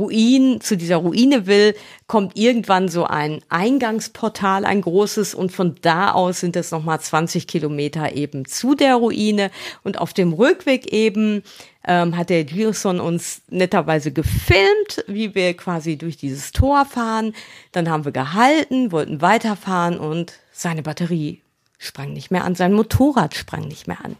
Ruinen, zu dieser Ruine will, kommt irgendwann so ein Eingangsportal, ein großes und von da aus sind es nochmal 20 Kilometer eben zu der Ruine und auf dem Rückweg eben ähm, hat der Gilson uns netterweise gefilmt, wie wir quasi durch dieses Tor fahren. Dann haben wir gehalten, wollten weiterfahren und seine Batterie sprang nicht mehr an, sein Motorrad sprang nicht mehr an.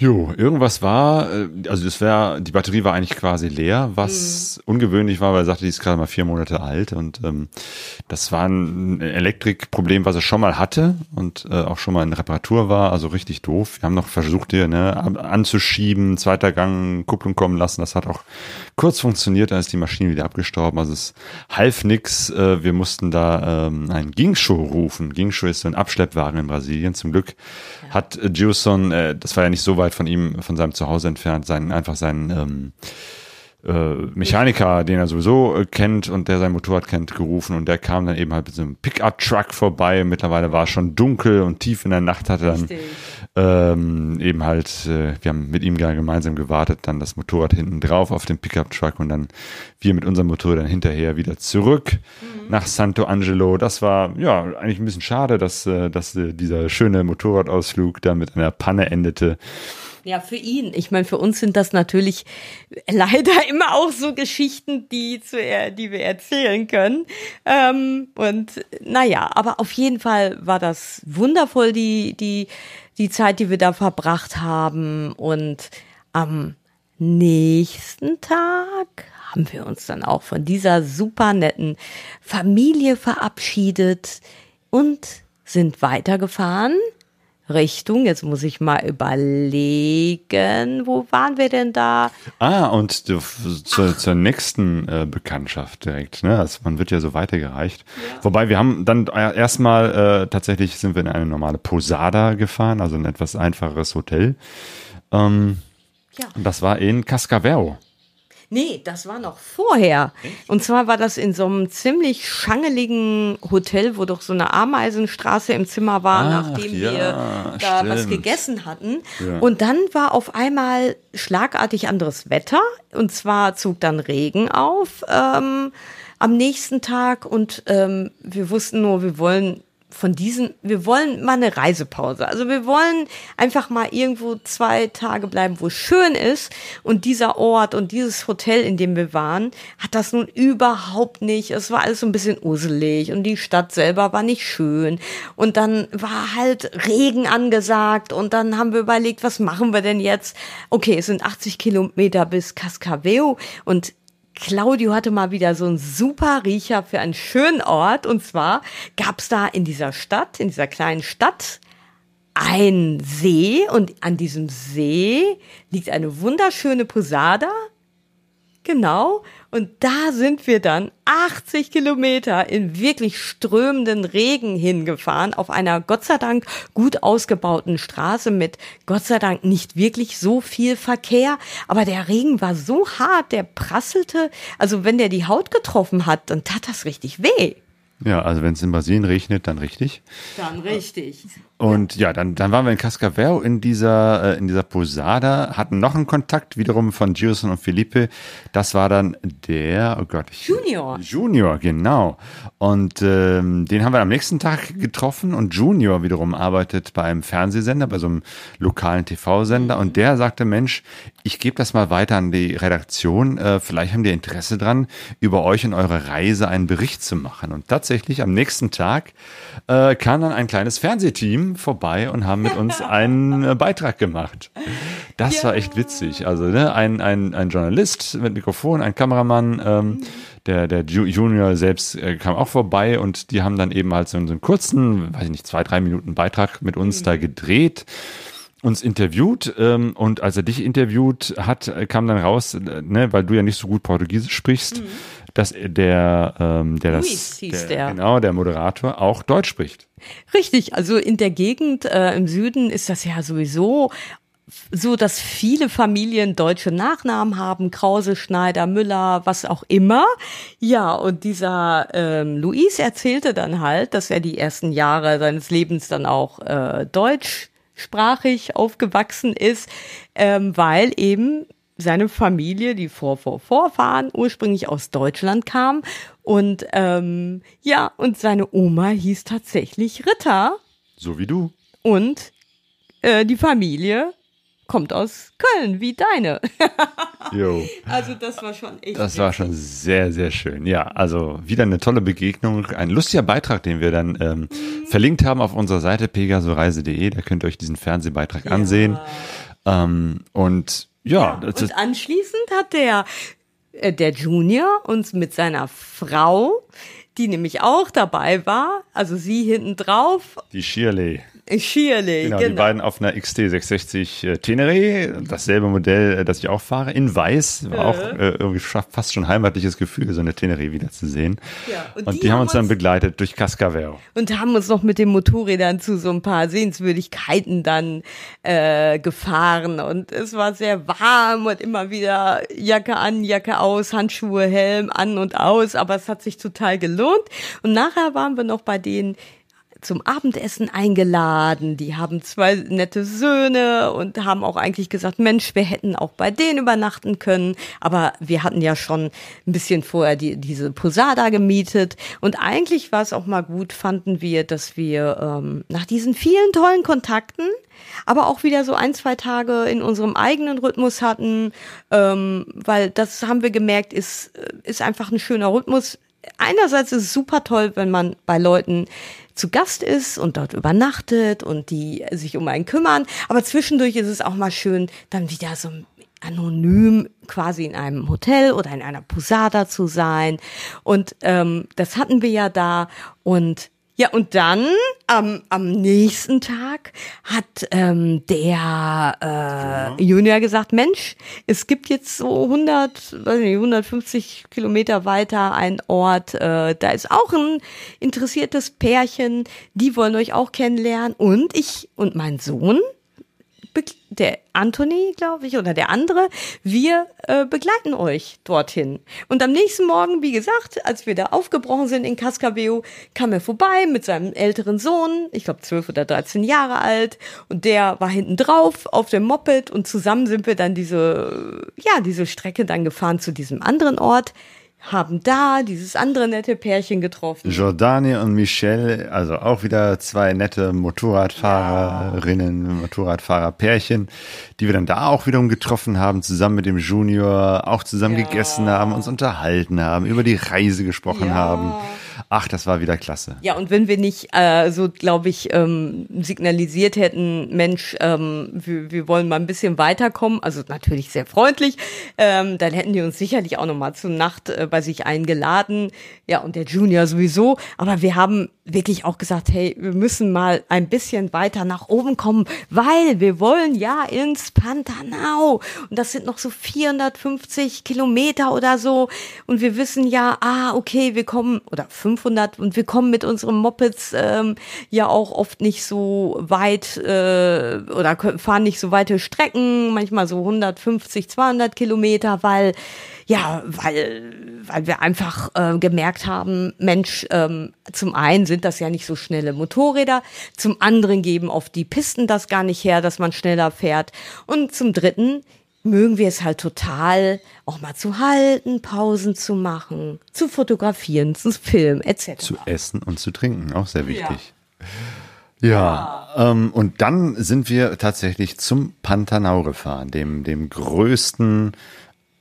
Jo, irgendwas war, äh, also das wäre, die Batterie war eigentlich quasi leer, was ungewöhnlich war, weil er sagte, die ist gerade mal vier Monate alt und ähm, das war ein Elektrikproblem, was er schon mal hatte und äh, auch schon mal in Reparatur war, also richtig doof. Wir haben noch versucht, hier ne, anzuschieben, zweiter Gang, Kupplung kommen lassen, das hat auch kurz funktioniert, dann ist die Maschine wieder abgestorben, also es half nix, äh, wir mussten da ähm, einen Gingshow rufen. Gingshow ist so ein Abschleppwagen in Brasilien, zum Glück hat äh, Gilson, äh, das war ja nicht so weit von ihm, von seinem Zuhause entfernt, seinen, einfach seinen ähm, äh, Mechaniker, den er sowieso äh, kennt und der sein Motorrad kennt, gerufen und der kam dann eben halt mit so einem Pickup-Truck vorbei. Mittlerweile war es schon dunkel und tief in der Nacht hatte dann ähm, eben halt, äh, wir haben mit ihm gemeinsam gewartet, dann das Motorrad hinten drauf auf dem Pickup-Truck und dann wir mit unserem Motorrad dann hinterher wieder zurück nach Santo Angelo. Das war ja eigentlich ein bisschen schade, dass, äh, dass äh, dieser schöne Motorradausflug da mit einer Panne endete. Ja, für ihn. Ich meine, für uns sind das natürlich leider immer auch so Geschichten, die, zu, er- die wir erzählen können. Ähm, und naja, aber auf jeden Fall war das wundervoll, die, die, die Zeit, die wir da verbracht haben. Und am nächsten Tag haben wir uns dann auch von dieser super netten Familie verabschiedet und sind weitergefahren Richtung, jetzt muss ich mal überlegen, wo waren wir denn da? Ah, und du- zur, nächsten äh, Bekanntschaft direkt, ne? Also man wird ja so weitergereicht. Wobei wir haben dann äh, erstmal äh, tatsächlich sind wir in eine normale Posada gefahren, also ein etwas einfacheres Hotel. Ähm, Ja. und das war in Cascavel. Nee, das war noch vorher. Und zwar war das in so einem ziemlich schangeligen Hotel, wo doch so eine Ameisenstraße im Zimmer war, Ach, nachdem ja, wir da was stimmt. gegessen hatten. Ja. Und dann war auf einmal schlagartig anderes Wetter. Und zwar zog dann Regen auf ähm, am nächsten Tag. Und ähm, wir wussten nur, wir wollen von diesen, wir wollen mal eine Reisepause. Also wir wollen einfach mal irgendwo zwei Tage bleiben, wo es schön ist. Und dieser Ort und dieses Hotel, in dem wir waren, hat das nun überhaupt nicht. Es war alles so ein bisschen uselig und die Stadt selber war nicht schön. Und dann war halt Regen angesagt und dann haben wir überlegt, was machen wir denn jetzt? Okay, es sind 80 Kilometer bis Cascaveo und Claudio hatte mal wieder so einen super Riecher für einen schönen Ort. Und zwar gab's da in dieser Stadt, in dieser kleinen Stadt, einen See. Und an diesem See liegt eine wunderschöne Posada. Genau. Und da sind wir dann 80 Kilometer in wirklich strömenden Regen hingefahren auf einer Gott sei Dank gut ausgebauten Straße mit Gott sei Dank nicht wirklich so viel Verkehr. Aber der Regen war so hart, der prasselte. Also wenn der die Haut getroffen hat, dann tat das richtig weh. Ja, also wenn es in Brasilien regnet, dann richtig. Dann richtig. Und ja, dann, dann waren wir in Cascavel in dieser, äh, in dieser Posada, hatten noch einen Kontakt wiederum von Gilson und Felipe. Das war dann der, oh Gott. Junior. Junior, genau. Und ähm, den haben wir am nächsten Tag getroffen und Junior wiederum arbeitet bei einem Fernsehsender, bei so einem lokalen TV-Sender und der sagte, Mensch, ich gebe das mal weiter an die Redaktion, äh, vielleicht haben die Interesse dran, über euch und eure Reise einen Bericht zu machen. Und tatsächlich am nächsten Tag äh, kam dann ein kleines Fernsehteam vorbei und haben mit uns einen äh, Beitrag gemacht. Das war echt witzig. Also ne, ein, ein, ein Journalist mit Mikrofon, ein Kameramann, ähm, der, der Ju- Junior selbst äh, kam auch vorbei und die haben dann eben halt so, so einen kurzen, weiß ich nicht, zwei, drei Minuten Beitrag mit uns da gedreht uns interviewt ähm, und als er dich interviewt hat, äh, kam dann raus, äh, ne, weil du ja nicht so gut Portugiesisch sprichst, dass der, ähm, der Luis das, hieß der. genau, der Moderator auch Deutsch spricht. Richtig, also in der Gegend äh, im Süden ist das ja sowieso so, dass viele Familien deutsche Nachnamen haben, Krause, Schneider, Müller, was auch immer. Ja, und dieser ähm, Luis erzählte dann halt, dass er die ersten Jahre seines Lebens dann auch äh, deutschsprachig aufgewachsen ist, ähm, weil eben seine Familie, die Vor Vor Vorfahren ursprünglich aus Deutschland kam und ähm, ja und seine Oma hieß tatsächlich Ritter So wie du. und äh, die Familie kommt aus Köln wie deine. Jo. Also das war schon echt. Das war schon sehr, sehr schön. Ja, also wieder eine tolle Begegnung. Ein lustiger Beitrag, den wir dann ähm, verlinkt haben auf unserer Seite pegasoreise.de. Da könnt ihr euch diesen Fernsehbeitrag ansehen. Ähm, und ja, ist, Und anschließend hat der, äh, der Junior uns mit seiner Frau, die nämlich auch dabei war, also sie hinten drauf, die Shirley. Shirley, Genau, genau. die beiden auf einer XT660 äh, Tenere, dasselbe Modell, äh, das ich auch fahre, in weiß. War auch äh, irgendwie fast schon heimatliches Gefühl, so eine Tenere wieder zu sehen. Ja, und und, die die, haben uns dann begleitet durch Cascavel. und haben uns noch mit den Motorrädern zu so ein paar Sehenswürdigkeiten dann äh, gefahren und es war sehr warm und immer wieder Jacke an, Jacke aus, Handschuhe, Helm an und aus, aber es hat sich total gelohnt und nachher waren wir noch bei denen zum Abendessen eingeladen. Die haben zwei nette Söhne und haben auch eigentlich gesagt, Mensch, wir hätten auch bei denen übernachten können. Aber wir hatten ja schon ein bisschen vorher die, diese Posada gemietet. Und eigentlich war es auch mal gut, fanden wir, dass wir ähm, nach diesen vielen tollen Kontakten aber auch wieder so ein, zwei Tage in unserem eigenen Rhythmus hatten, ähm, weil das haben wir gemerkt, ist, ist einfach ein schöner Rhythmus. Einerseits ist es super toll, wenn man bei Leuten zu Gast ist und dort übernachtet und die sich um einen kümmern, aber zwischendurch ist es auch mal schön, dann wieder so anonym quasi in einem Hotel oder in einer Posada zu sein. Und ähm, das hatten wir ja da und ja, und dann am, am nächsten Tag hat ähm, der äh, Junior gesagt, Mensch, es gibt jetzt so 100, weiß nicht, 150 Kilometer weiter ein Ort, äh, da ist auch ein interessiertes Pärchen, die wollen euch auch kennenlernen. Und ich und mein Sohn der Anthony, glaube ich, oder der andere, wir äh, begleiten euch dorthin. Und am nächsten Morgen, wie gesagt, als wir da aufgebrochen sind in Cascaveo, kam er vorbei mit seinem älteren Sohn, ich glaube 12 oder 13 Jahre alt, und der war hinten drauf auf dem Moped und zusammen sind wir dann diese, ja, diese Strecke dann gefahren zu diesem anderen Ort, haben da dieses andere nette Pärchen getroffen. Jordani und Michelle, also auch wieder zwei nette Motorradfahrerinnen, Motorradfahrerpärchen, die wir dann da auch wiederum getroffen haben, zusammen mit dem Junior, auch zusammen gegessen haben, uns unterhalten haben, über die Reise gesprochen Ja. haben. Ach, das war wieder klasse. Ja, und wenn wir nicht äh, so, glaube ich, ähm, signalisiert hätten, Mensch, ähm, wir, wir wollen mal ein bisschen weiterkommen, also natürlich sehr freundlich, ähm, dann hätten die uns sicherlich auch noch mal zur Nacht äh, bei sich eingeladen. Ja, und der Junior sowieso. Aber wir haben wirklich auch gesagt, hey, wir müssen mal ein bisschen weiter nach oben kommen, weil wir wollen ja ins Pantanal. Und das sind noch so 450 Kilometer oder so. Und wir wissen ja, ah, okay, wir kommen, oder 500, und wir kommen mit unseren Mopeds ähm, ja auch oft nicht so weit äh, oder fahren nicht so weite Strecken, manchmal so 150, 200 Kilometer, weil ja, weil, weil wir einfach äh, gemerkt haben, Mensch, ähm, zum einen sind das ja nicht so schnelle Motorräder, zum anderen geben oft die Pisten das gar nicht her, dass man schneller fährt. Und zum dritten mögen wir es halt total, auch mal zu halten, Pausen zu machen, zu fotografieren, zu filmen, etc. Zu essen und zu trinken, auch sehr wichtig. Ja, Ähm, und dann sind wir tatsächlich zum Pantanal gefahren, dem, dem größten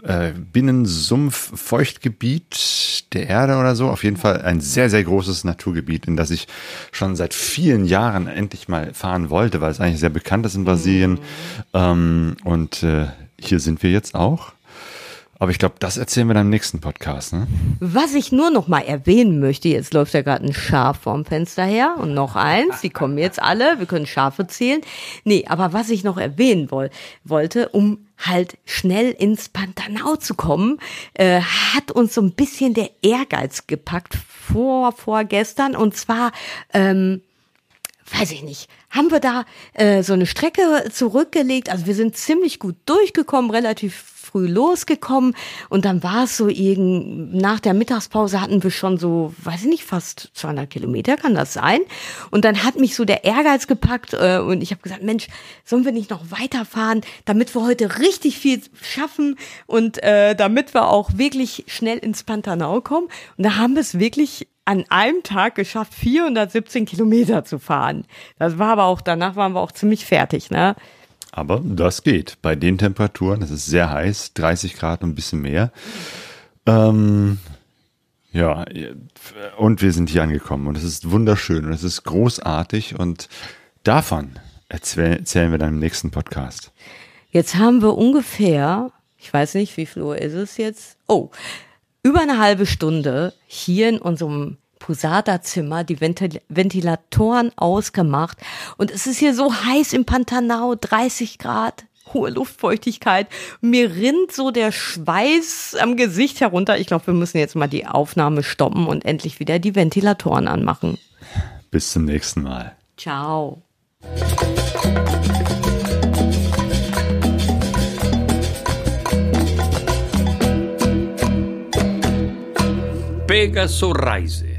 äh, Binnensumpf-Feuchtgebiet der Erde oder so. Auf jeden Fall ein sehr, sehr großes Naturgebiet, in das ich schon seit vielen Jahren endlich mal fahren wollte, weil es eigentlich sehr bekannt ist in Brasilien. Ähm, und äh, hier sind wir jetzt auch. Aber ich glaube, das erzählen wir dann im nächsten Podcast. Ne? Was ich nur noch mal erwähnen möchte, jetzt läuft ja gerade ein Schaf vorm Fenster her und noch eins, die kommen jetzt alle, wir können Schafe zählen. Nee, aber was ich noch erwähnen woll wollte, um halt schnell ins Pantanal zu kommen, äh, hat uns so ein bisschen der Ehrgeiz gepackt vor vorgestern und zwar ähm, weiß ich nicht, haben wir da äh, so eine Strecke zurückgelegt. Also wir sind ziemlich gut durchgekommen, relativ früh losgekommen und dann war es so irgend nach der Mittagspause hatten wir schon so, weiß ich nicht, fast 200 Kilometer kann das sein. Und dann hat mich so der Ehrgeiz gepackt äh, und ich habe gesagt, Mensch, sollen wir nicht noch weiterfahren, damit wir heute richtig viel schaffen und äh, damit wir auch wirklich schnell ins Pantanal kommen. Und da haben wir es wirklich an einem Tag geschafft, 417 Kilometer zu fahren. Das war aber auch, danach waren wir auch ziemlich fertig, ne? Aber das geht. Bei den Temperaturen, das ist sehr heiß, 30 Grad und ein bisschen mehr. Ähm, ja, und wir sind hier angekommen und es ist wunderschön und es ist großartig und davon erzählen wir dann im nächsten Podcast. Jetzt haben wir ungefähr, ich weiß nicht, wie viel Uhr ist es jetzt? Oh, über eine halbe Stunde hier in unserem Posada-Zimmer die Ventil Ventilatoren ausgemacht und es ist hier so heiß im Pantanal, 30 Grad, hohe Luftfeuchtigkeit. Mir rinnt so der Schweiß am Gesicht herunter. Ich glaube, wir müssen jetzt mal die Aufnahme stoppen und endlich wieder die Ventilatoren anmachen. Bis zum nächsten Mal. Ciao. Pegaso Rise.